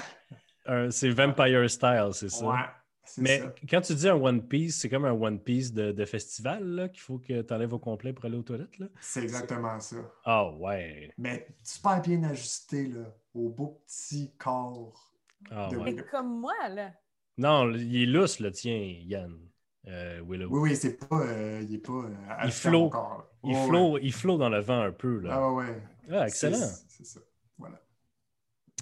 Un- c'est Vampire Style, c'est ça? Ouais, c'est Mais ça. quand tu dis un One Piece, c'est comme un One Piece de, de festival là, qu'il faut que tu enlèves au complet pour aller aux toilettes. Là? C'est exactement ça. Ah ouais. Mais super bien ajusté, là, au beau petit corps. Ah De- ouais. Mais comme moi, là. Non, il est lousse, le tien, Yann. Euh, Willow. Oui, oui, c'est pas. euh, il est pas. euh, Il là. Il, ouais. il flotte dans le vent un peu. Là. Ah ouais. Ah, excellent. C'est ça.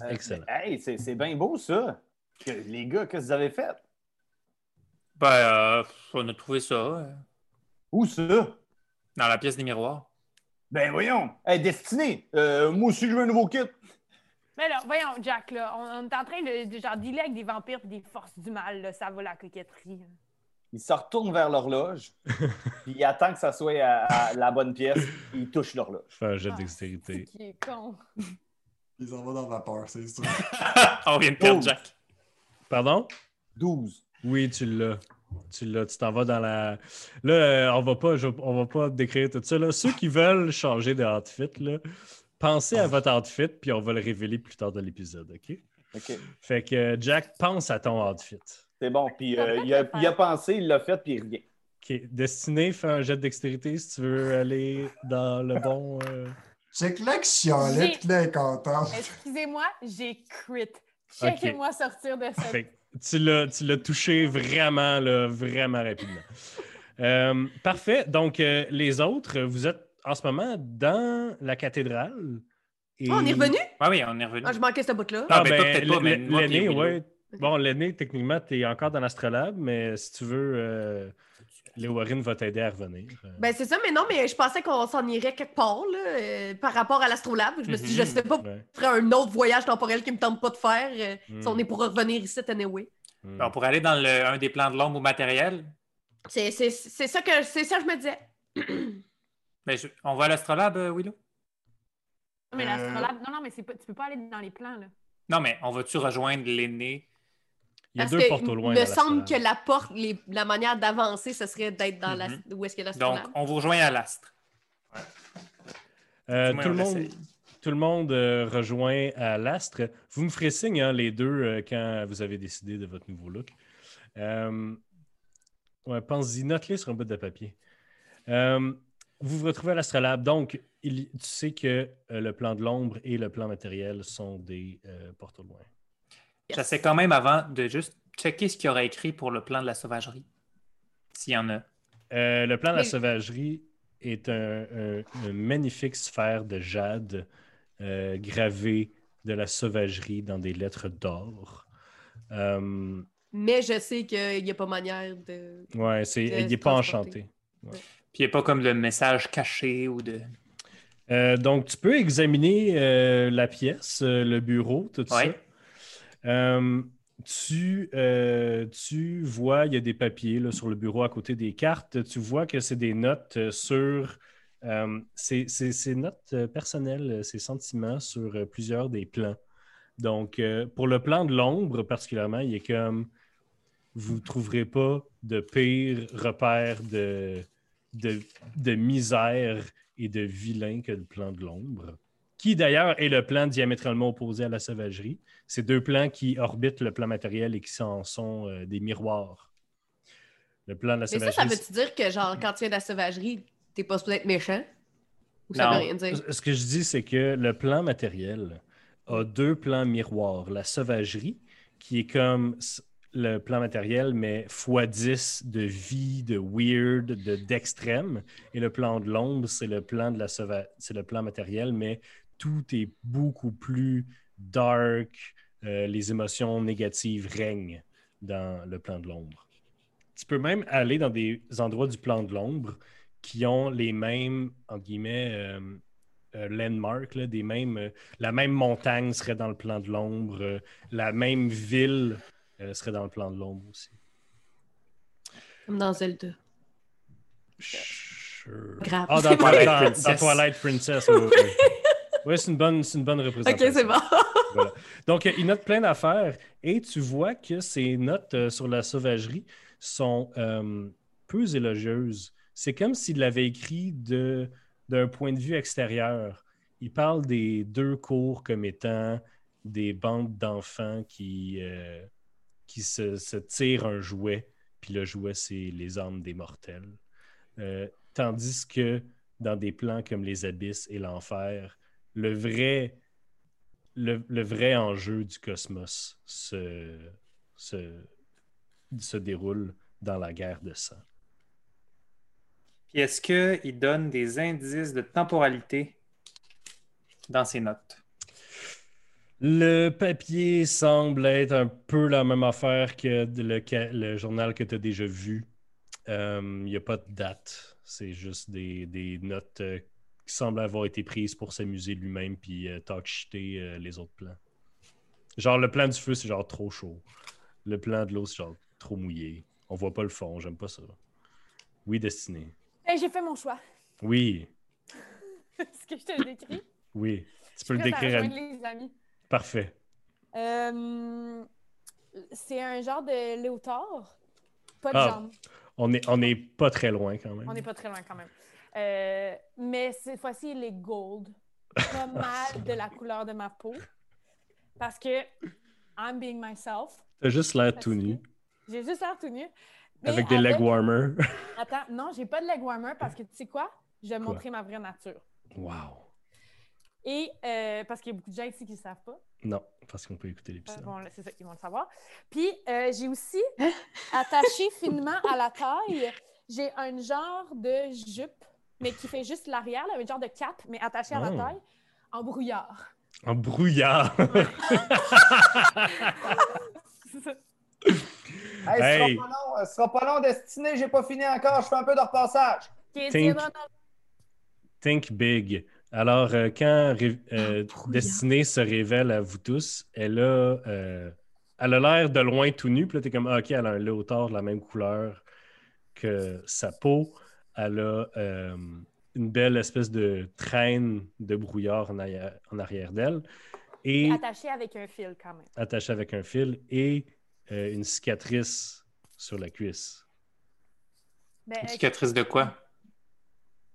Euh, Excellent. Hey, c'est c'est bien beau, ça. Que- les gars, qu'est-ce que vous avez fait? Ben, euh, on a trouvé ça euh, Où ça? dans la pièce des miroirs. Ben voyons. Hey, Destiné, euh, moi aussi, je veux un nouveau kit. Mais là, voyons, Jack, là, on, on est en train de, de genre dealer avec des vampires et des forces du mal, là. Ça va la coquetterie. Il se retourne vers l'horloge, puis il attend que ça soit à, à la bonne pièce, il touche l'horloge. Fais un jet Ah, d'extérité. Qui est con. Ils s'en vont dans la vapeur, c'est sûr. on vient de perdre. Jack. Pardon? 12. Oui, tu l'as. Tu l'as. Tu t'en vas dans la. Là, euh, on va pas, je- on va pas décrire tout ça. Là. Ceux qui veulent changer de outfit, là, pensez à votre outfit, puis on va le révéler plus tard dans l'épisode, OK? OK. Fait que euh, Jack, pense à ton outfit. C'est bon. Puis Ça euh, il, a, il pensé, il l'a fait, puis il revient. OK. Destiné, fais un jet de dextérité si tu veux aller dans le bon. euh, Check là que chialait, J'ai- puis là, elle est contente. Excusez-moi, j'ai crit. Checkez-moi sortir de cette. Que tu l'as, tu l'as touché vraiment, là, vraiment rapidement. Euh, parfait. Donc, euh, les autres, vous êtes en ce moment dans la cathédrale. Et... Oh, on est revenu? Ah oui, on est revenu. Ah, je manquais ce bout-là. Ah, Ah, ben, ben, peut-être pas, mais l'aîné, ouais. Bon, l'aîné, techniquement, tu es encore dans l'astrolabe, mais si tu veux, euh, Léo Warren va t'aider à revenir. Euh, Ben, c'est ça, mais non, mais je pensais qu'on s'en irait quelque part, là, euh, par rapport à l'astrolabe. Je me suis dit, je Mhm. sais pas, ouais. faire un autre voyage temporel qui me tente pas de faire. euh, Mm. Si on est pour revenir ici, anyway. Mm. Ben, On pourrait aller dans le, un des plans de l'ombre ou matériel. C'est c'est- c'est ça que c'est ça que je me disais. Ben, je- on va à l'astrolabe, Willow? Non, mais Euh, l'astrolabe. Non, non, mais c'est pas... tu peux pas aller dans les plans, là. Non, mais on va-tu rejoindre l'aîné? Il y a Parce deux portes au loin. Il me semble que la porte, les- la manière d'avancer, ce serait d'être dans la, où est-ce que Donc, on vous rejoint à l'astre. Euh, tout, le on monde, tout le monde euh, rejoint à l'astre. Vous me ferez signe, hein, les deux, euh, quand vous avez décidé de votre nouveau look. Euh, ouais, pense-y, note-les sur un bout de papier. Euh, vous vous retrouvez à l'astrolabe. Donc, il- tu sais que euh, le plan de l'ombre et le plan matériel sont des euh, portes au loin. Yes. J'essaie quand même avant de juste checker ce qu'il y aurait écrit pour le plan de la sauvagerie. S'il y en a. Euh, le plan de la sauvagerie est un, un- une magnifique sphère de jade euh, gravée de la sauvagerie dans des lettres d'or. Euh, Mais je sais qu'il n'y a pas manière de. ouais, De il n'est pas transporter. enchanté. Puis il n'y a pas comme le message caché ou de. Euh, donc, tu peux examiner euh, la pièce, euh, le bureau, tout Ouais. ça. Euh, tu, euh, tu vois, il y a des papiers là, sur le bureau à côté des cartes. Tu vois que c'est des notes euh, sur. euh, c'est notes personnelles, ces sentiments sur plusieurs des plans. Donc, pour le plan de l'ombre, particulièrement, il est comme. Vous ne trouverez pas de pire repère de, de, de misère et de vilain que le plan de l'ombre, qui d'ailleurs est le plan diamétralement opposé à la sauvagerie. C'est deux plans qui orbitent le plan matériel et qui en sont euh, des miroirs. Le plan de la Mais ça, sauvagerie. ça veut-tu dire que, genre, quand tu viens de la sauvagerie, t'es pas supposé être méchant? Ou ça Non. veut rien dire? Ce que je dis, c'est que le plan matériel a deux plans miroirs. La sauvagerie, qui est comme le plan matériel, mais x10 de vie, de weird, de d'extrême. Et le plan de l'ombre, c'est le plan de la c'est le plan matériel, mais tout est beaucoup plus dark. Euh, les émotions négatives règnent dans le plan de l'ombre. Tu peux même aller dans des endroits du plan de l'ombre qui ont les mêmes, entre guillemets, euh, euh, landmarks, là, des mêmes, euh, la même montagne serait dans le plan de l'ombre, euh, la même ville euh, serait dans le plan de l'ombre aussi. Comme dans Zelda. Sure. Grave. Ah, dans, Twilight, Princess. dans Twilight Princess, oui. oui. C'est une bonne, c'est une bonne représentation. Ok, c'est bon. Voilà. Donc, il note plein d'affaires et tu vois que ses notes euh, sur la sauvagerie sont euh, peu élogieuses. C'est comme s'il l'avait écrit de- d'un point de vue extérieur. Il parle des deux cours comme étant des bandes d'enfants qui, euh, qui se, se tirent un jouet, puis le jouet, c'est les armes des mortels. Euh, tandis que dans des plans comme les abysses et l'enfer, le vrai, le, le vrai enjeu du cosmos se, se, se déroule dans la guerre de sang. Puis est-ce qu'il donne des indices de temporalité dans ses notes? Le papier semble être un peu la même affaire que le, journal que tu as déjà vu. Euh, Il n'y a pas de date. C'est juste des, des notes euh, qui semblent avoir été prises pour s'amuser lui-même puis euh, talk shitter euh, les autres plans. Genre, le plan du feu, c'est genre trop chaud. Le plan de l'eau, c'est genre trop mouillé. On voit pas le fond, j'aime pas ça. Oui, Destiné. Hey, j'ai fait mon choix. Oui, Est-ce que je te le décris? oui. Tu peux le Je décrire. à- les amis. Parfait. Euh, c'est un genre de léotard. Pas de Ah. jambes. On est, on est pas très loin quand même. On n'est pas très loin quand même. Euh, mais cette fois-ci, il est gold. Pas mal de la couleur de ma peau. Parce que I'm being myself. T'as juste l'air tout nu, J'ai juste l'air tout nu. mais avec des leg warmers. Attends, non, j'ai pas de leg warmer parce que tu sais quoi? Je vais Quoi? montrer ma vraie nature. wow. Et euh, parce qu'il y a beaucoup de gens ici qui ne savent pas. Non, parce qu'on peut écouter Euh, l'épisode. bon, là, c'est ça, ils vont le savoir. Puis, euh, j'ai aussi attaché finement à la taille, j'ai un genre de jupe, mais qui fait juste l'arrière, là, un genre de cap, mais attaché à la Oh. taille, en brouillard. En brouillard. Hey, Hey. Ce sera pas long, euh, ce sera pas long, Destiné, j'ai pas fini encore, je fais un peu de repassage. Think. big. Alors, euh, quand euh. Destinée se révèle à vous tous, elle a, euh, elle a l'air de loin tout nu. Puis là, t'es comme, ah, OK, elle a un léotard de la même couleur que sa peau. Elle a euh, une belle espèce de traîne de brouillard en arrière, en arrière d'elle. Et attaché avec un fil quand même. attachée avec un fil et euh, une cicatrice sur la cuisse. Ben, Une euh, cicatrice de quoi?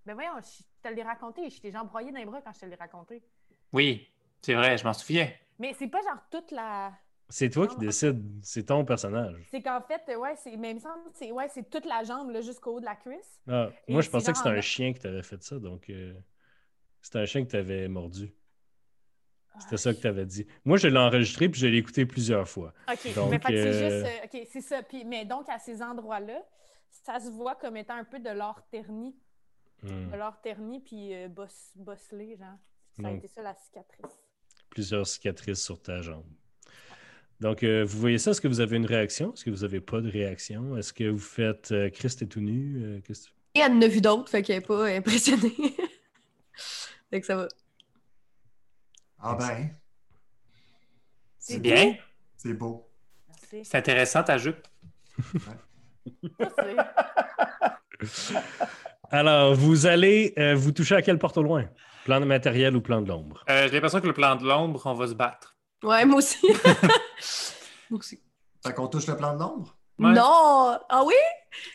ben voyons, je te l'ai raconté, je t'ai genre broyé dans les bras quand je te l'ai raconté. Oui, c'est vrai, je m'en souviens. Mais c'est pas genre toute la. C'est toi qui décides, c'est ton personnage. C'est qu'en fait, euh, ouais, c'est. Mais il me semble que c'est ouais, c'est toute la jambe jusqu'au haut de la cuisse. Ah, moi, je pensais que c'était un chien qui t'avait fait ça, donc euh, c'était un chien que t'avais mordu. C'était ça que t'avais dit. Moi, je l'ai enregistré puis je l'ai écouté plusieurs fois. OK, Donc, mais c'est euh, juste. euh, OK, c'est ça. Puis, mais donc, à ces endroits-là, ça se voit comme étant un peu de l'or terni. Hmm. De l'or terni, puis boss, bosselé, genre. Ça a été ça, la cicatrice. Plusieurs cicatrices sur ta jambe. Donc, euh, vous voyez ça? Est-ce que vous avez une réaction? Est-ce que vous n'avez pas de réaction? Est-ce que vous faites euh, Christ est tout nu? Euh, qu'est-ce que tu- Et elle en a vu d'autres, fait qu'elle n'est pas impressionnée. fait que ça va. Ah ben, C'est bien. c'est beau. Merci. C'est intéressant ta jupe. C'est- Alors, vous allez euh, vous toucher à quelle porte au loin? Plan de matériel ou plan de l'ombre? Euh, J'ai l'impression que le plan de l'ombre, on va se battre. Ouais, moi aussi. moi aussi. Fait qu'on touche le plan de l'ombre? Ouais. Non! Ah oui?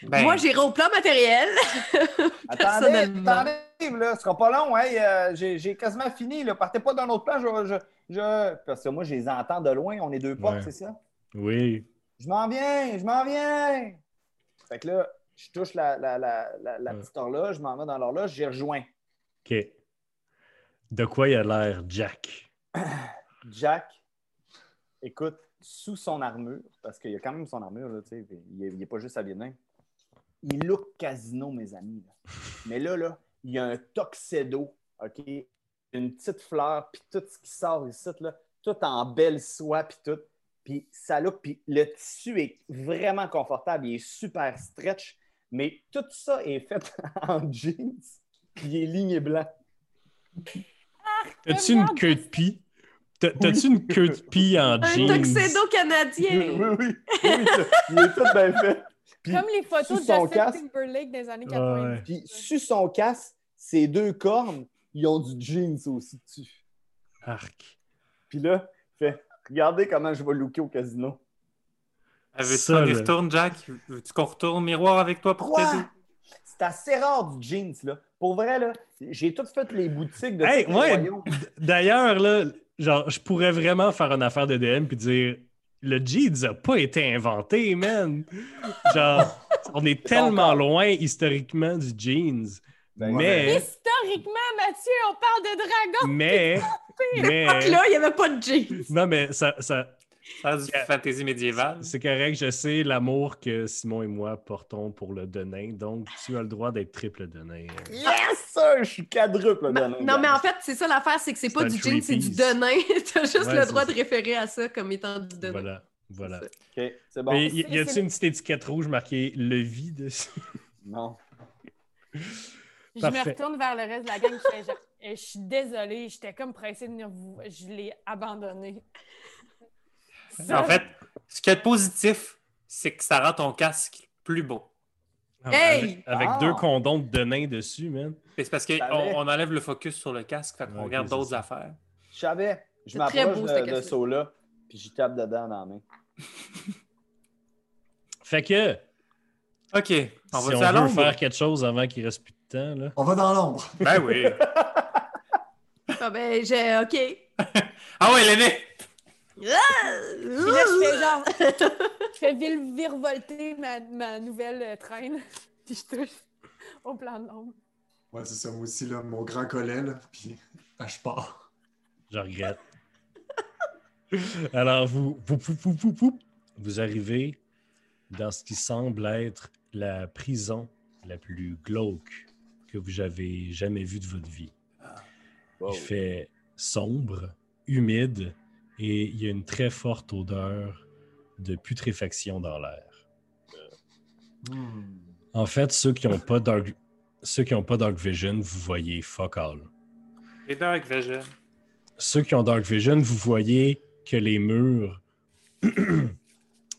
Ben, Moi, j'irai au plan matériel. Attendez, attendez, là, ce sera pas long, hey, euh, j'ai j'ai quasiment fini, là. Partez pas d'un autre plan, je, je, je- Parce que moi, je les entends de loin, on est deux portes, Ouais. c'est ça? Oui. Je m'en viens, je m'en viens! Fait que là, je touche la, la, la, la, la Ouais. petite horloge, je m'en vais dans l'horloge, j'y rejoins. OK. De quoi il a l'air, Jack? Jack, écoute, sous son armure, parce qu'il y a quand même son armure, là, il n'est pas juste habillé de. Il look casino, mes amis. Mais là, là, il y a un tuxedo, OK? Une petite fleur, puis tout ce qui sort ici, là, tout en belle soie, puis tout. Puis ça look, puis le tissu est vraiment confortable, il est super stretch, mais tout ça est fait en jeans, puis il est ligné blanc. As-tu une queue de pie? T'as- T'as-tu une queue de pie en Un jeans? tuxedo Oui, canadien. oui, oui, oui, il est tout bien fait. Puis- Comme les photos de son Justin casque. Timberlake des années Ouais. 90. Puis sur son casque, ses deux cornes, ils ont du jeans aussi dessus. Arc. Puis là, Fait, regardez comment je vais looker au casino. Ah, Veux-tu Ça, qu'on y retourne, Jack? Veux-tu qu'on retourne miroir avec toi pour t'aider? C'est assez rare du jeans, là. Pour vrai, là, j'ai tout fait les boutiques de Hey, ouais. D'ailleurs, là, genre, je pourrais vraiment faire une affaire de DM puis dire le jeans a pas été inventé, man. Genre, on est tellement encore. loin historiquement du jeans. Ben, mais, Historiquement, Mathieu, on parle de dragon. mais, mais, Là, il n'y avait pas de jeans. non, mais ça, ça, Du fantasy médiéval. c'est correct. Je sais l'amour que Simon et moi portons pour le Denain. Donc, tu as le droit d'être triple Denain. Yes, sir! Je suis quadruple Denain, non, mais en fait, c'est ça l'affaire, c'est que c'est pas du jean, c'est du denain. T'as juste Ouais, le droit ça. de référer à ça comme étant du denain. Voilà, voilà. OK, c'est bon. Mais y, c'est- une petite étiquette rouge marquée levis dessus? Non. Je Parfait. me retourne vers le reste de la gang. Je, fais genre, Eh, je suis désolée, j'étais comme pressée de venir vous. Je l'ai abandonné. Ça- En fait, ce qui est positif, c'est que ça rend ton casque plus beau. Ah, Hey! Avec, avec Ah! deux condoms de Denain dessus, man. C'est parce qu'on on enlève le focus sur le casque, fait qu'on regarde d'autres affaires. Je savais. Je C'est très m'approche beau, de, ce de là puis j'y tape dedans dans la main. Fait que, OK, on si va on à veut faire quelque chose avant qu'il reste plus de temps, là. On va dans l'ombre. Ben oui. Ah ben, j'ai. OK. Ah ouais, l'aîné! Puis là, je fais genre. Je fais virevolter ma, ma nouvelle euh, traîne. Puis je touche au plan de l'ombre. Ouais, c'est ça, moi aussi, là, mon grand collet, là, puis ah, je pars. Je regrette. Alors, vous, vous, vous, vous, vous, vous, vous arrivez dans ce qui semble être la prison la plus glauque que vous avez jamais vue de votre vie. Wow. Il fait sombre, humide et il y a une très forte odeur de putréfaction dans l'air. Hmm. En fait, ceux qui n'ont pas dark, ceux qui ont pas dark vision, vous voyez fuck all. Les Dark Vision. ceux qui ont Dark Vision, vous voyez que les murs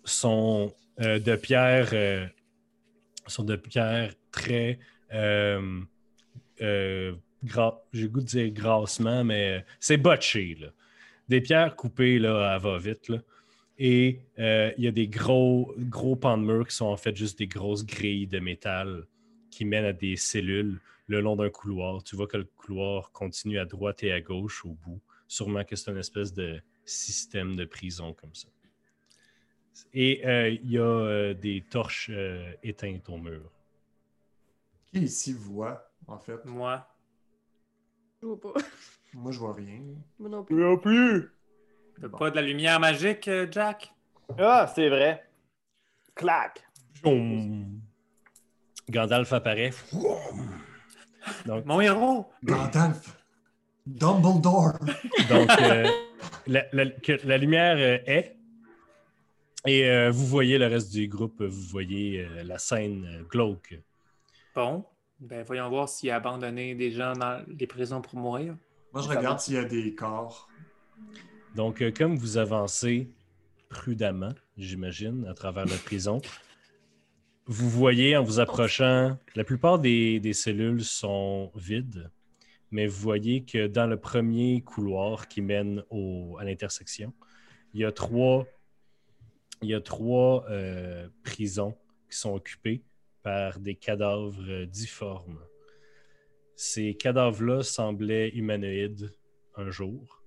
sont euh, de pierre euh, sont de pierre très euh, euh, gras- j'ai goût de dire grassement, mais c'est botché. Là. Des pierres coupées là, à va-vite. là. Et euh, il y a des gros, gros pans de murs qui sont en fait juste des grosses grilles de métal qui mènent à des cellules le long d'un couloir. Tu vois que le couloir continue à droite et à gauche au bout. Sûrement que c'est une espèce de système de prison comme ça. Et euh, il y a euh, des torches euh, éteintes au mur. Qui ici voit, en fait? Moi. Je vois pas. Moi, je vois rien. Moi non plus. Non plus! T'as pas de la lumière magique, euh, Jack? Ah, c'est vrai. Clac! Boum. Gandalf apparaît. Donc, Mon héros! Gandalf! Dumbledore! donc euh, la, la- que la lumière euh, est. Et euh, vous voyez le reste du groupe, vous voyez euh, la scène euh, glauque. Bon, ben voyons voir s'il a abandonné des gens dans les prisons pour mourir. Moi, je regarde s'il y a des corps. Donc, euh, comme vous avancez prudemment, j'imagine, à travers la prison, vous voyez en vous approchant, la plupart des, des cellules sont vides, mais vous voyez que dans le premier couloir qui mène au- à l'intersection, il y a trois, il y a trois euh, prisons qui sont occupées par des cadavres euh, difformes. Ces cadavres-là semblaient humanoïdes un jour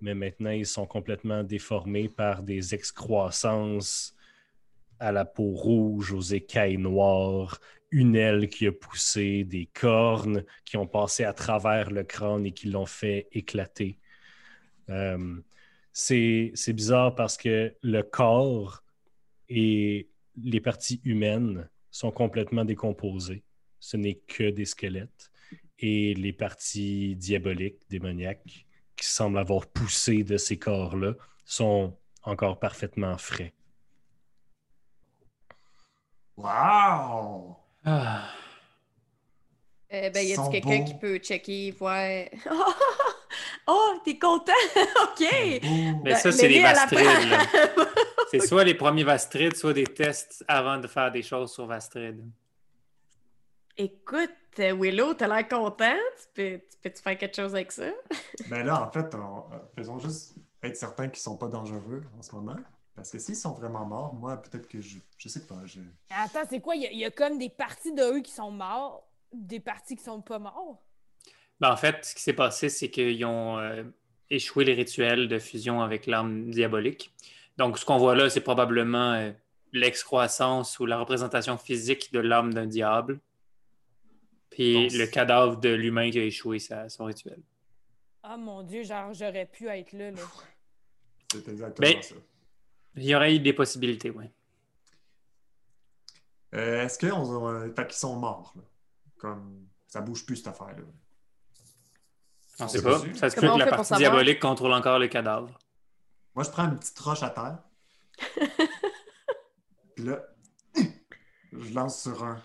mais maintenant ils sont complètement déformés par des excroissances à la peau rouge, aux écailles noires, une aile qui a poussé, des cornes qui ont passé à travers le crâne et qui l'ont fait éclater. Euh, c'est bizarre parce que le corps et les parties humaines sont complètement décomposées. Ce n'est que des squelettes. Et les parties diaboliques, démoniaques, qui semblent avoir poussé de ces corps-là sont encore parfaitement frais. Wow! Ah. Euh, ben, y a-tu quelqu'un qui peut checker, voir? Oh, t'es content? OK! Mais Ben, ça, c'est Lévi, les Vastrides. C'est soit les premiers Vastrides, soit des tests avant de faire des choses sur Vastrid. Écoute, Willow, t'as l'air content? Tu peux, tu peux-tu faire quelque chose avec ça? Ben là, en fait, on- euh, faisons juste être certain qu'ils sont pas dangereux en ce moment. Parce que s'ils sont vraiment morts, moi, peut-être que je. Je sais pas. Je... Attends, c'est quoi? Il y, a, il y a comme des parties de eux qui sont morts, des parties qui sont pas morts? Ben, en fait, ce qui s'est passé, c'est qu'ils ont euh, échoué les rituels de fusion avec l'arme diabolique. Donc, ce qu'on voit là, c'est probablement euh, l'excroissance ou la représentation physique de l'âme d'un diable. Puis Bon, le cadavre de l'humain qui a échoué sa- son rituel. Ah mon dieu, genre j'aurais pu être là. là. C'est exactement Ben- ça. Il y aurait eu des possibilités, oui. Euh, Est-ce qu'ils euh, qu'ils sont morts? Là? Comme ça bouge plus cette affaire-là. On On sait pas. Ça se peut que la partie diabolique contrôle encore le cadavre. Moi, je prends une petite roche à terre. Puis là, je lance sur un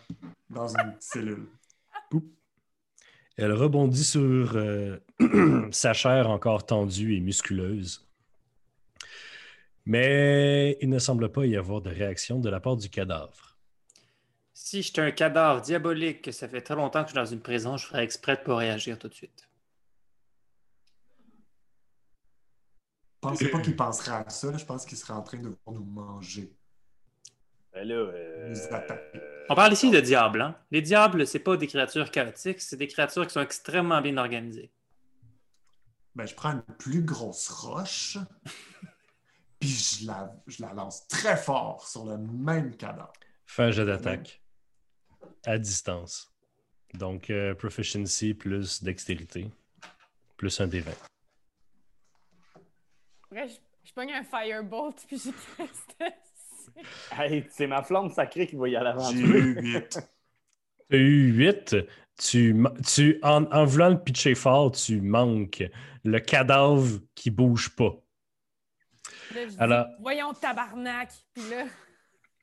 dans une cellule. Elle rebondit sur euh, sa chair encore tendue et musculeuse. Mais il ne semble pas y avoir de réaction de la part du cadavre. Si j'étais un cadavre diabolique, que ça fait très longtemps que je suis dans une prison, je ferais exprès de pas réagir tout de suite. Je pensais pas qu'il penserait à ça. là. Je pense qu'il serait en train de nous manger. Ben là, euh. On parle ici de diables, hein? Les diables, c'est pas des créatures chaotiques, c'est des créatures qui sont extrêmement bien organisées. Ben, je prends une plus grosse roche. Puis je la, je la lance très fort sur le même cadavre. Fais un jet d'attaque à distance. Donc, euh, proficiency plus dextérité, plus un des 20. Après, je, je pogne un firebolt puis j'ai resté Hey, c'est ma flamme sacrée qui va y aller avant. J'ai eu 8. Tu as eu 8. Tu, tu, en, en voulant le pitcher fort, tu manques le cadavre qui bouge pas. Là, dis, Alors- voyons tabarnak. Puis là,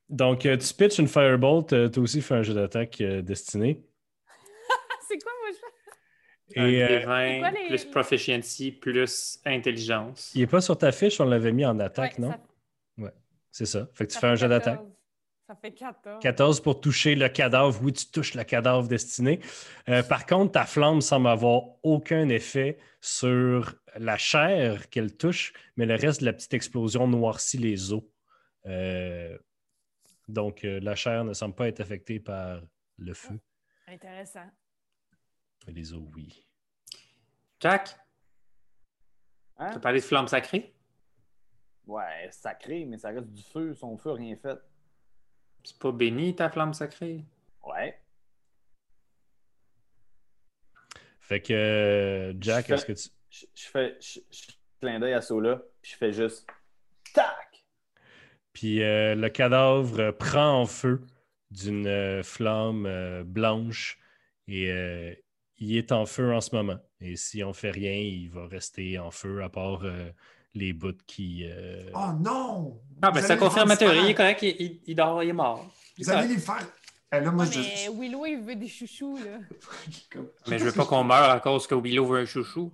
Donc, euh, tu pitches une firebolt. tu as aussi fait un jeu d'attaque euh, destiné. c'est quoi moi je fais? Un Et euh, des C'est 20 quoi les- plus proficiency plus intelligence. il n'est pas sur ta fiche, on l'avait mis en attaque, Ouais, non? ça- C'est ça. Fait que tu ça fais un jeu d'attaque. 14. Ça fait 14. 14 pour toucher le cadavre. Oui, tu touches le cadavre destiné. Euh, par contre, ta flamme semble avoir aucun effet sur la chair qu'elle touche, mais le reste de la petite explosion noircit les os. Euh, donc, euh, la chair ne semble pas être affectée par le feu. Intéressant. Mais les os, oui. Jack, Hein? tu as parlé de flamme sacrée? Ouais, sacré, mais ça reste du feu. Son feu, rien fait. C'est pas béni ta flamme sacrée? Ouais. Fait que, euh, Jack, est-ce que tu. Je, je fais je, je clin d'œil à Sola, puis je fais juste tac. Puis euh, le cadavre prend en feu d'une euh, flamme euh, blanche et euh, il est en feu en ce moment. Et si on fait rien, il va rester en feu à part euh, les bouts qui. euh, Oh non! Ah, ben ça confirme ma théorie. Il est correct, il, il- il dort, il est mort. Il est Vous allez les faire. Eh, là, moi, Ouais, je. mais Willow, il veut des chouchous, là. Mais je veux pas qu'on meure à cause que Willow veut un chouchou.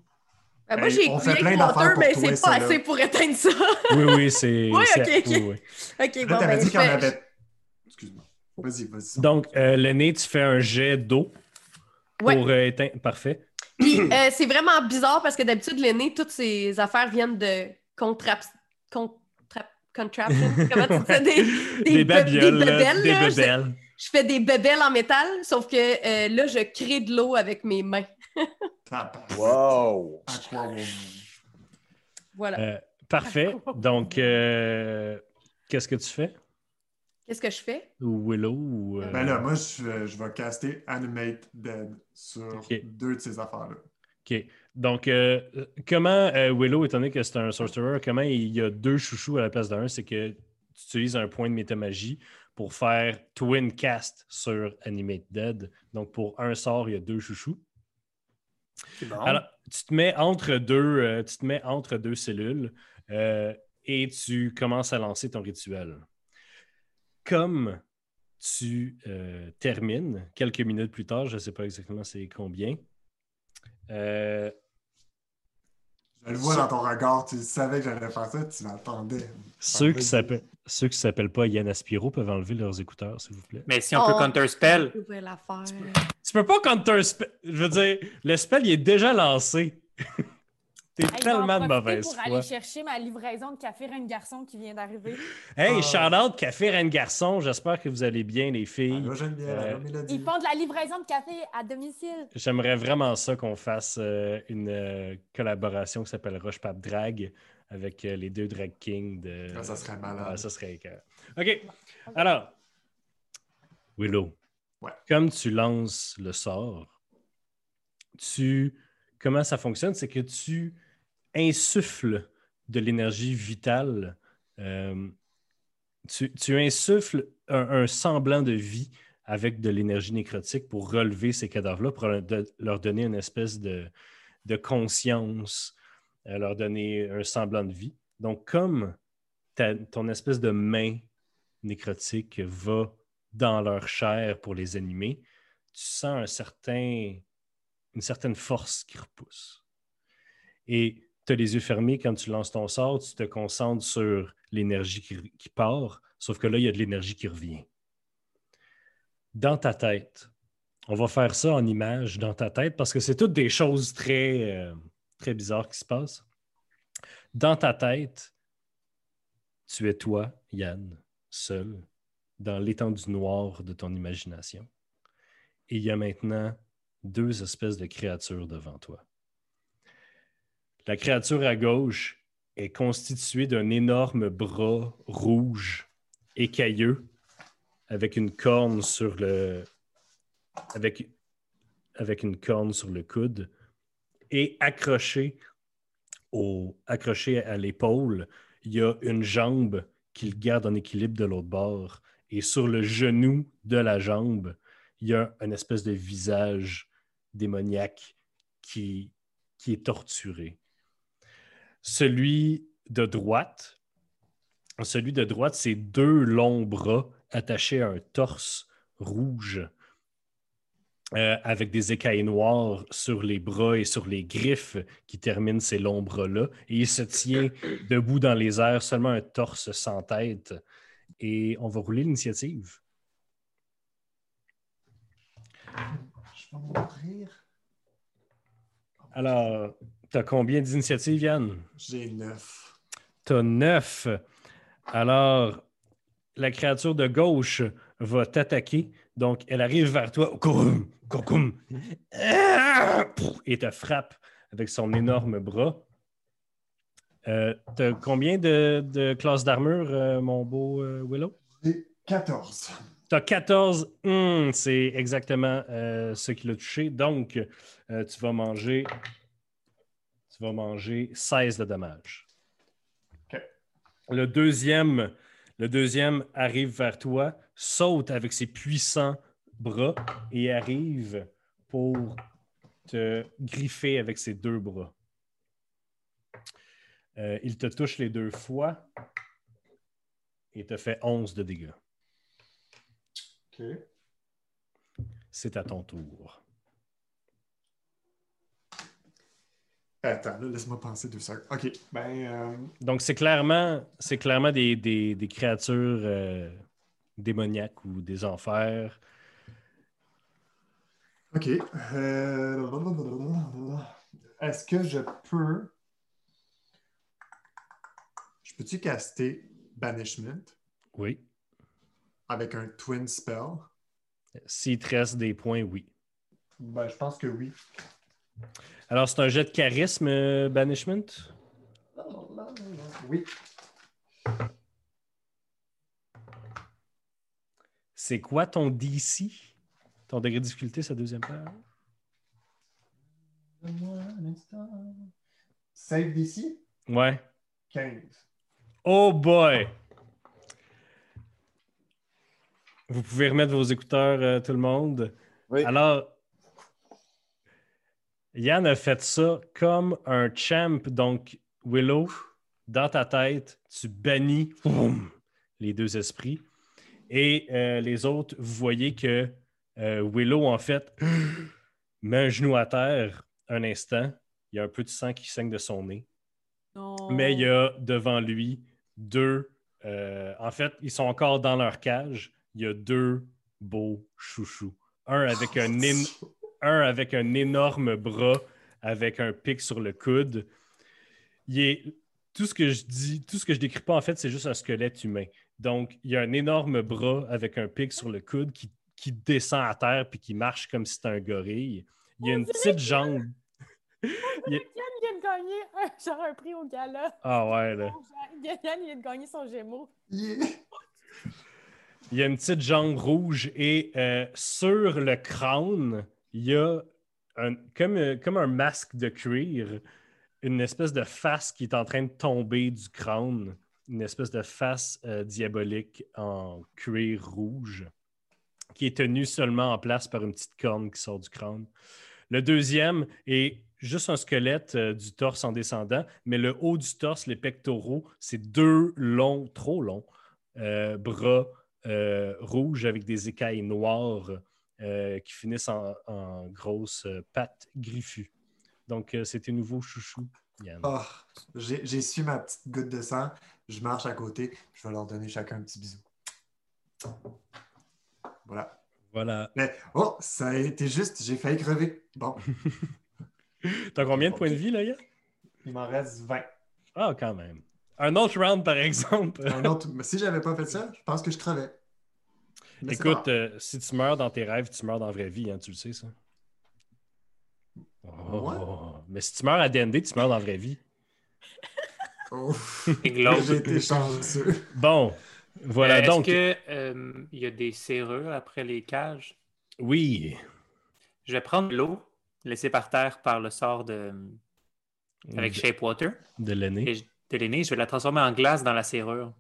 Ben, moi, j'ai écouté plein d'affaires pour mais c'est pas assez pour éteindre ça. Oui, oui, c'est. Oui, ok, ok. oui, oui. ok, Là, bon, ben, dit je qu'il y en fais- avait. Excuse-moi. Vas-y, vas-y. Donc, euh, l'aîné, tu fais un jet d'eau Ouais. pour euh, éteindre. Parfait. Puis euh, c'est vraiment bizarre parce que d'habitude, l'aîné, toutes ses affaires viennent de contrap... contrap... contraption. Comment tu dis ça? Des, Des, des babioles, des là, bebelles, des là, je- fais des bébelles en métal, sauf que euh, là, je crée de l'eau avec mes mains. Wow! Voilà. Euh, parfait. Donc, euh, qu'est-ce que tu fais? Qu'est-ce que je fais? Ou Willow ou. euh, Ben là, moi, je, je vais caster Animate Dead sur deux de ces affaires-là. OK. Donc, euh, comment euh, Willow, étant donné que c'est un sorcerer, comment il y a deux chouchous à la place d'un, c'est que tu utilises un point de métamagie pour faire twin cast sur Animate Dead. Donc, pour un sort, il y a deux chouchous. Bon. Alors, tu te mets entre deux, euh, tu te mets entre deux cellules euh, et tu commences à lancer ton rituel. Comme tu euh, termines quelques minutes plus tard, je ne sais pas exactement c'est combien. euh, Je le vois dans ton regard, tu savais que j'allais faire ça, tu m'attendais. ceux vas-y. qui s'appellent ceux qui s'appellent pas Yann Aspiro peuvent enlever leurs écouteurs, s'il vous plaît. Mais si on peut Oh. counter spell, Ouvrir l'affaire. Tu peux pas counter spell. Je veux dire, le spell il est déjà lancé. T'es Hey, tellement de mauvaise pour foi. aller chercher ma livraison de café Reine Garçon qui vient d'arriver. Hey, Ah. shout-out Café Reine Garçon. J'espère que vous allez bien, les filles. Allô, Geneviève, Euh, allô, Mélodie. Ils font de la livraison de café à domicile. J'aimerais vraiment ça qu'on fasse euh, une euh, collaboration qui s'appelle Roche Pape Drag avec euh, les deux drag kings de. Ah, ça serait malade. Ouais, ça serait. OK. Alors, Willow, Ouais. comme tu lances le sort, tu. Comment ça fonctionne? C'est que tu insuffles de l'énergie vitale. euh, tu, insuffles un, semblant de vie avec de l'énergie nécrotique pour relever ces cadavres-là, pour leur, donner une espèce de, conscience, euh, leur donner un semblant de vie. Donc, comme ton espèce de main nécrotique va dans leur chair pour les animer, tu sens une certaine force qui repousse. Et tu as les yeux fermés quand tu lances ton sort, tu te concentres sur l'énergie qui, part, sauf que là, il y a de l'énergie qui revient. Dans ta tête, on va faire ça en image dans ta tête parce que c'est toutes des choses très, euh, très bizarres qui se passent. Dans ta tête, tu es toi, Yann, seul, dans l'étendue noire de ton imagination. Et il y a maintenant deux espèces de créatures devant toi. La créature à gauche est constituée d'un énorme bras rouge écailleux avec une corne sur le avec, une corne sur le coude et accroché à l'épaule, il y a une jambe qu'il garde en équilibre de l'autre bord et sur le genou de la jambe, il y a une espèce de visage démoniaque qui, qui est torturé. Celui de droite, celui de droite, c'est deux longs bras attachés à un torse rouge euh, avec des écailles noires sur les bras et sur les griffes qui terminent ces longs bras-là. Et il se tient debout dans les airs, seulement un torse sans tête. Et on va rouler l'initiative. Je vais m'ouvrir. Alors, tu as combien d'initiatives, Yann? J'ai neuf. Tu as neuf. Alors, la créature de gauche va t'attaquer. Donc, elle arrive vers toi. Et te frappe avec son énorme bras. Euh, tu as combien de, de classes d'armure, euh, mon beau euh, Willow? J'ai 14. Tu as 14. Hum, c'est exactement ce qui l'a touché. Donc, tu vas manger. Tu vas manger 16 de dommages. Le deuxième, le deuxième arrive vers toi, saute avec ses puissants bras et arrive pour te griffer avec ses deux bras. Euh, il te touche les deux fois et te fait 11 de dégâts. OK. C'est à ton tour. Attends, laisse-moi penser deux secondes. OK. Ben, euh, Donc, c'est clairement, c'est clairement des, des- des créatures euh, démoniaques ou des enfers. OK. Euh, Est-ce que je peux. Je peux-tu caster Banishment? Oui. avec un Twin Spell? S'il te reste des points, oui. Ben, je pense que oui. Alors, c'est un jet de charisme, euh, Banishment? Oui. C'est quoi ton DC? Ton degré de difficulté, sa deuxième paire? Donne-moi un instant. Save d'ici? Ouais. 15. Oh boy! Vous pouvez remettre vos écouteurs, euh, tout le monde. Oui. Alors, Yann a fait ça comme un champ. Donc, Willow, dans ta tête, tu bannis boum, les deux esprits. Et euh, les autres, vous voyez que euh, Willow, en fait, met un genou à terre un instant. Il y a un peu de sang qui saigne de son nez. Non. Mais il y a devant lui deux. euh, en fait, ils sont encore dans leur cage. Il y a deux beaux chouchous. Un avec un, én- un avec un énorme bras avec un pic sur le coude. il est tout ce que je dis, tout ce que je décris pas, en fait, c'est juste un squelette humain. Donc, il y a un énorme bras avec un pic sur le coude qui, qui descend à terre puis qui marche comme si c'était un gorille. Il y a une petite jambe. Il vient de gagner un, genre un prix au gala. Ah ouais, là. Yann vient de gagner son Gémeaux. Yeah. Il y a une petite jambe rouge et euh, sur le crâne, il y a un, comme, euh, comme un masque de cuir, une espèce de face qui est en train de tomber du crâne, une espèce de face euh, diabolique en cuir rouge qui est tenue seulement en place par une petite corne qui sort du crâne. Le deuxième est juste un squelette euh, du torse en descendant, mais le haut du torse, les pectoraux, c'est deux longs, trop longs bras rouges avec des écailles noires euh, qui finissent en, en grosses euh, pattes griffues. Donc, euh, c'est tes nouveaux chouchous, Yann. Oh, j'ai su ma petite goutte de sang. Je marche à côté. Je vais leur donner chacun un petit bisou. Voilà. Voilà. Mais, oh, ça a été juste. J'ai failli crever. Bon, T'as combien de points de vie, là, Yann? il m'en reste 20. Ah, quand même. Un autre round, par exemple. Un autre... mais si j'avais pas fait ça, je pense que je crevais. Mais Écoute, euh, si tu meurs dans tes rêves, tu meurs dans la vraie vie, hein, tu le sais, ça. Oh. Mais si tu meurs à D&D, tu meurs dans la vraie vie. Glauque. J'ai été chanceux. Bon, voilà, Euh, Est-ce donc, que, euh, il y a des serrures après les cages? oui. Je vais prendre l'eau laissée par terre par le sort de, avec de, Shapewater de l'aîné. je- de l'aîné. Je vais la transformer en glace dans la serrure.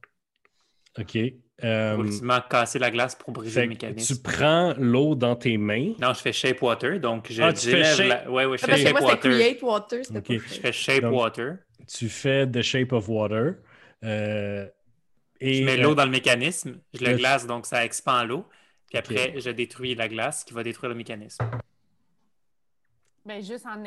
OK. Euh, ultimement casser la glace pour briser fait le mécanisme. tu prends l'eau dans tes mains. Non, je fais Shapewater, donc je Ah, tu fais shape- la... Ouais, ouais, je Ah, fais c'était Shapewater. Create Water, c'était Ok. pas Je Shape. fais Shapewater. Tu fais The Shape of Water. euh, et, Je mets l'eau dans le mécanisme, je le le- glace, donc ça expand l'eau. Puis après, je détruis la glace qui va détruire le mécanisme. Ben, juste en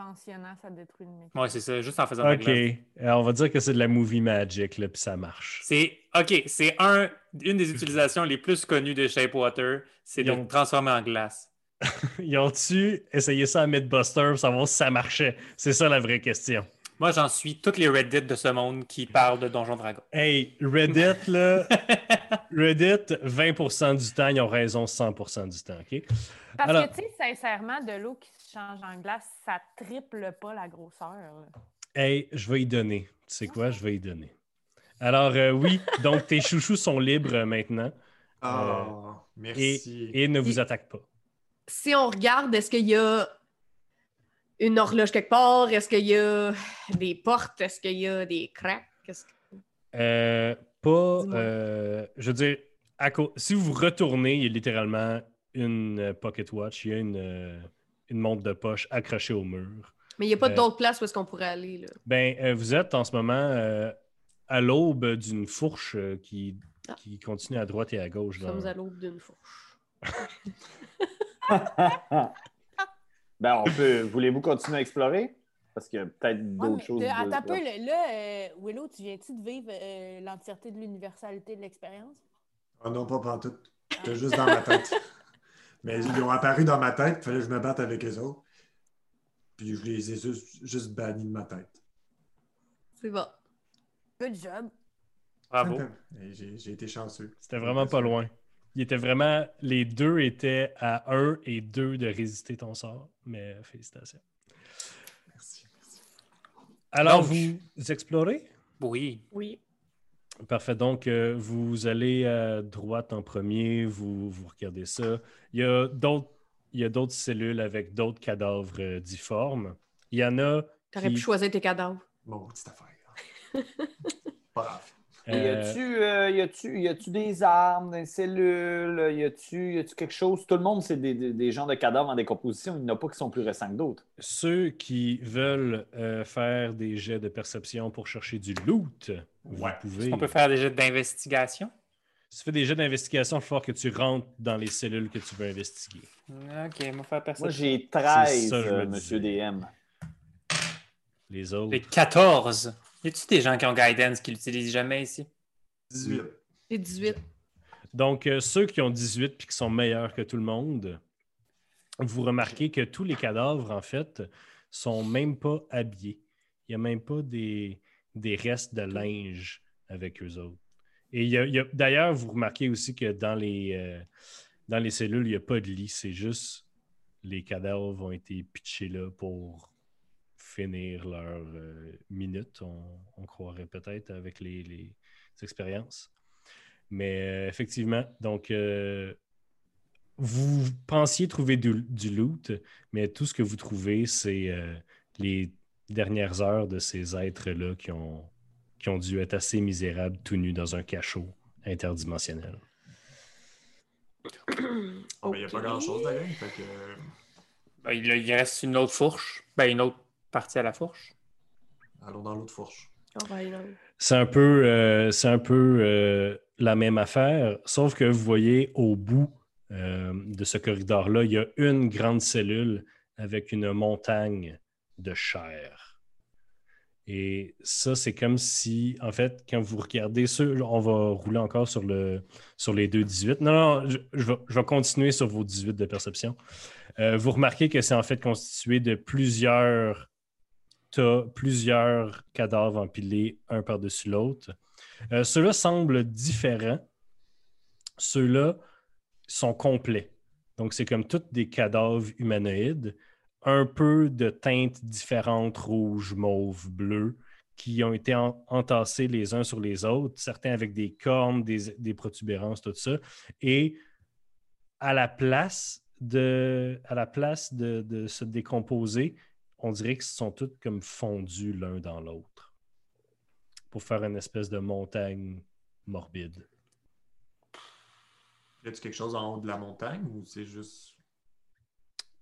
expansionnant, ça détruit le mec. Ouais, c'est ça, juste en faisant de la OK. Alors, on va dire que c'est de la movie magic, là, puis ça marche. C'est OK, c'est un, une des utilisations les plus connues de Shapewater, c'est de Ils ont- le transformer en glace. Ils ont-tu essayé ça à Mythbuster pour savoir si ça marchait? C'est ça la vraie question. Moi, j'en suis toutes les Reddit de ce monde qui parlent de Donjon Dragon. Hey, Reddit, là, Reddit, 20% du temps, ils ont raison 100% du temps, OK? Parce Alors- que, tu sais, sincèrement, de l'eau qui se change en glace, ça triple pas la grosseur. là. Hey, je vais y donner. Tu sais quoi? Je vais y donner. Alors, euh, oui, donc tes chouchous sont libres euh, maintenant Oh, merci. et ne vous attaquent pas. Si on regarde, est-ce qu'il y a une horloge quelque part? Est-ce qu'il y a des portes? Est-ce qu'il y a des cracks? Que- Euh, pas, euh, je veux dire, à si vous retournez, il y a littéralement une euh, pocket watch, il y a une, une montre de poche accrochée au mur. Mais il n'y a pas Euh, d'autres places où est-ce qu'on pourrait aller. Là? Ben, euh, vous êtes en ce moment euh, à l'aube d'une fourche qui, Ah. qui continue à droite et à gauche. Nous dans- sommes à l'aube d'une fourche. ben, on peut. Voulez-vous continuer à explorer? Parce qu'il y a peut-être Ouais, d'autres mais, choses. euh, de- attends un peu, là, euh, Willow, tu viens-tu de vivre euh, l'entièreté de l'universalité de l'expérience? Oh non, pas pantoute. C'était juste dans ma tête. Mais ils ont apparu dans ma tête, il fallait que je me batte avec eux autres. Puis je les ai juste, juste bannis de ma tête. C'est bon. Good job. Bravo. J'ai été chanceux. C'était vraiment pas loin. Il était vraiment. Les deux étaient à 1 et 2 de résister ton sort. Mais félicitations. Merci. merci. Alors, Donc- vous explorez? Oui. Oui. Parfait. Donc, euh, vous allez à droite en premier, vous, vous regardez ça. Il y a d'autres. Il y a d'autres cellules avec d'autres cadavres euh, difformes. Il y en a. T'aurais qui- pu choisir tes cadavres. Bon, petite affaire. Pas grave. Y euh, a-tu euh, y a-tu- y a-tu des armes, des cellules? Y a-tu y a-tu quelque chose? Tout le monde, c'est des, des, des gens de cadavres en décomposition. Il n'y en a pas qui sont plus récents que d'autres. ceux qui veulent euh, faire des jets de perception pour chercher du loot, vous Ouais. pouvez. On peut faire des jets d'investigation? Si tu fais des jets d'investigation, il faut que tu rentres dans les cellules que tu veux investiguer. OK, on va faire perception. Moi, j'ai C'est 13, ça, je me euh, monsieur DM. Les autres. J'ai 14. Y a-tu des gens qui ont Guidance qui l'utilisent jamais ici? 18. J'ai 18. Donc, euh, ceux qui ont 18 puis qui sont meilleurs que tout le monde, vous remarquez que tous les cadavres, en fait, sont même pas habillés. il n'y a même pas des, des restes de linge avec eux autres. Et il y a- il y a- d'ailleurs, vous remarquez aussi que dans les, euh, dans les cellules, il n'y a pas de lit. C'est juste les cadavres ont été pitchés là pour finir leur euh, minute, on, on croirait peut-être avec les, les expériences. Mais euh, effectivement, donc, euh, vous pensiez trouver du, du loot, mais tout ce que vous trouvez, c'est euh, les dernières heures de ces êtres-là qui ont, qui ont dû être assez misérables tout nus dans un cachot interdimensionnel. Il n'y a pas grand-chose d'ailleurs. Que, Ben, il, il reste une autre fourche. Ben, une autre partie à la fourche. allons dans l'autre fourche. Oh, ben. C'est un peu, euh, c'est un peu euh, la même affaire, sauf que vous voyez au bout euh, de ce corridor-là, il y a une grande cellule avec une montagne de chair. Et ça, c'est comme si, en fait, quand vous regardez ça, on va rouler encore sur, le, sur les deux 18. Non, non, je, je vais, je vais continuer sur vos 18 de perception. Euh, vous remarquez que c'est en fait constitué de plusieurs tas, plusieurs cadavres empilés un par-dessus l'autre. Euh, Ceux-là semblent différents. Ceux-là sont complets. Donc, c'est comme tous des cadavres humanoïdes, un peu de teintes différentes, rouge, mauve, bleu, qui ont été en- entassés les uns sur les autres, certains avec des cornes, des, protubérances, tout ça. Et à la place de, à la place de se décomposer, on dirait qu'ils sont tous comme fondus l'un dans l'autre pour faire une espèce de montagne morbide. Y a-tu quelque chose en haut de la montagne ou c'est juste.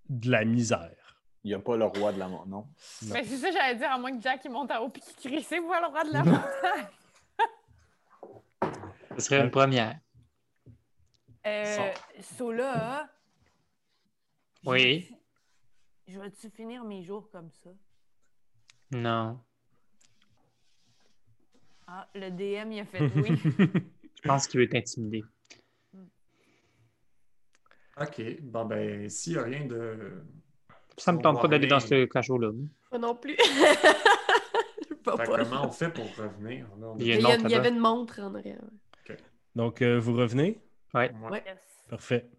De la misère. Il n'y a pas le roi de la mort, non? Non. Ben, c'est ça, j'allais dire, à moins que Jack il monte en haut et qu'il crie C'est moi le roi de la montagne. Ce serait une première. Euh, Sola, Oui. Je vais-tu finir mes jours comme ça? Non. Ah, le DM, il a fait oui. Je pense qu'il veut t'intimider. Ok, bon ben, s'il n'y a rien de. Ça me On tente pas d'aller dans ce cachot-là. Moi non plus. Pas. que comment on fait pour revenir? Là, on Il y a Il une y, a- montre il y avait une montre en arrière. Donc, euh, vous revenez? Ouais. Ouais. Parfait.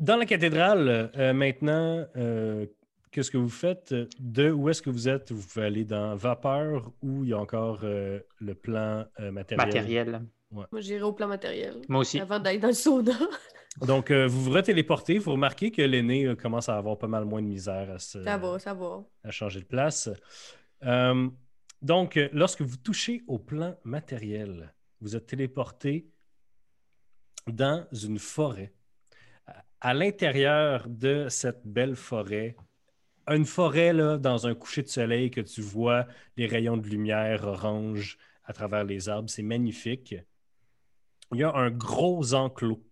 Dans la cathédrale, euh, maintenant, euh, qu'est-ce que vous faites? De où est-ce que vous êtes? Vous pouvez aller dans Vapeur ou il y a encore euh, le plan euh, matériel? Matériel. Moi, j'irai au plan matériel. Moi aussi. Avant d'aller dans le sauna. Donc, euh, vous vous retéléportez. Vous remarquez que l'aîné euh, commence à avoir pas mal moins de misère à, se, Ça va, ça va. à changer de place. Euh, donc, euh, lorsque vous touchez au plan matériel, vous êtes téléporté dans une forêt. À- À l'intérieur de cette belle forêt, une forêt dans un coucher de soleil que tu vois les rayons de lumière orange à travers les arbres, c'est magnifique. Il y a un gros enclos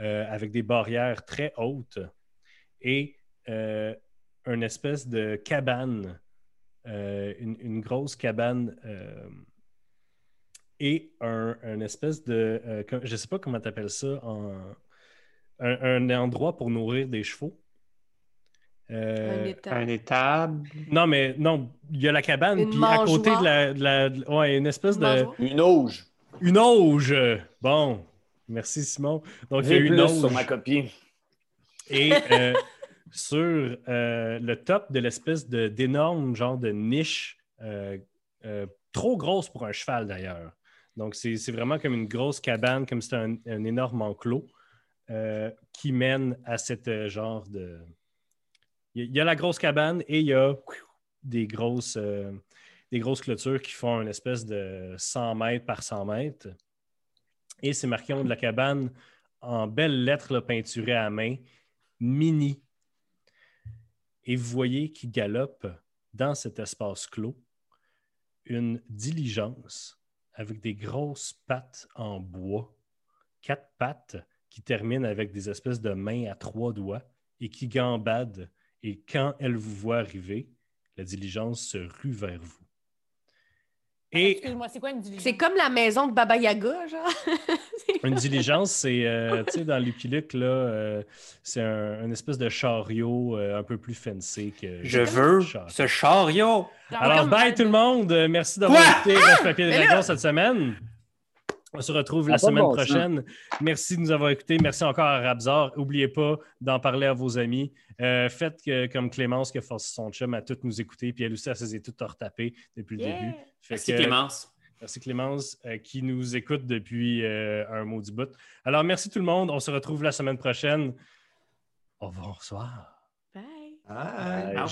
euh, avec des barrières très hautes et euh, une espèce de cabane, euh, une, une grosse cabane et un, un espèce de, je ne sais pas comment tu appelles ça, un endroit pour nourrir des chevaux. Euh, Un étable. non, mais non, il y a la cabane, Une puis à côté de la, de la- de- ouais, une espèce de, Mangeoire. Une auge. une auge. Bon, merci Simon. Donc il y a une plus sur auge. ma copie. Et euh, sur euh, le top de l'espèce de- d'énorme genre de niche, euh, euh, trop grosse pour un cheval d'ailleurs. Donc, c'est c'est vraiment comme une grosse cabane, comme si c'était un, un énorme enclos euh, qui mène à cette euh, genre de. Il y, a- la grosse cabane et il y a des grosses, euh, des grosses clôtures qui font une espèce de 100 mètres par 100 mètres. Et c'est marqué en de la cabane en belles lettres peinturées à main mini. Et vous voyez qu'il galope dans cet espace clos une diligence avec des grosses pattes en bois, quatre pattes qui terminent avec des espèces de mains à trois doigts et qui gambadent. Et quand elle vous voit arriver, la diligence se rue vers vous. Et Excuse-moi, c'est quoi une diligence? C'est comme la maison de Baba Yaga, genre. une diligence, c'est, euh, tu sais, dans Lucky Luke, là, euh, c'est un, une espèce de chariot euh, un peu plus fancy que. Je veux char. ce chariot. Alors, comme- bye tout le monde. Merci d'avoir écouté Rêve Papier Mais Dragon cette semaine. On se retrouve la semaine bon sens. prochaine. Merci de nous avoir écoutés. Merci encore à Rabzar. N'oubliez pas d'en parler à vos amis. Euh, faites que- comme Clémence qui a forcé son chum à tout nous écouter. Puis elle aussi, elle s'est tout retapée depuis le début. Fait Merci que- Clémence. Merci Clémence euh, qui nous écoute depuis euh, un maudit bout. Alors, merci tout le monde. On se retrouve la semaine prochaine. Au revoir. Bye. Au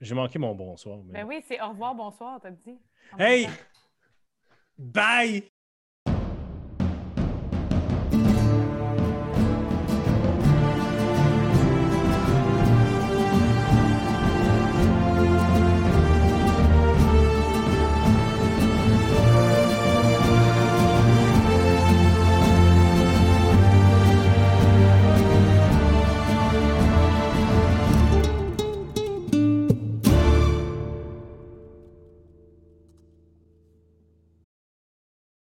j'ai- manqué mon bonsoir. mais- Ben oui, c'est au revoir, bonsoir, t'as dit. Hey! Bye!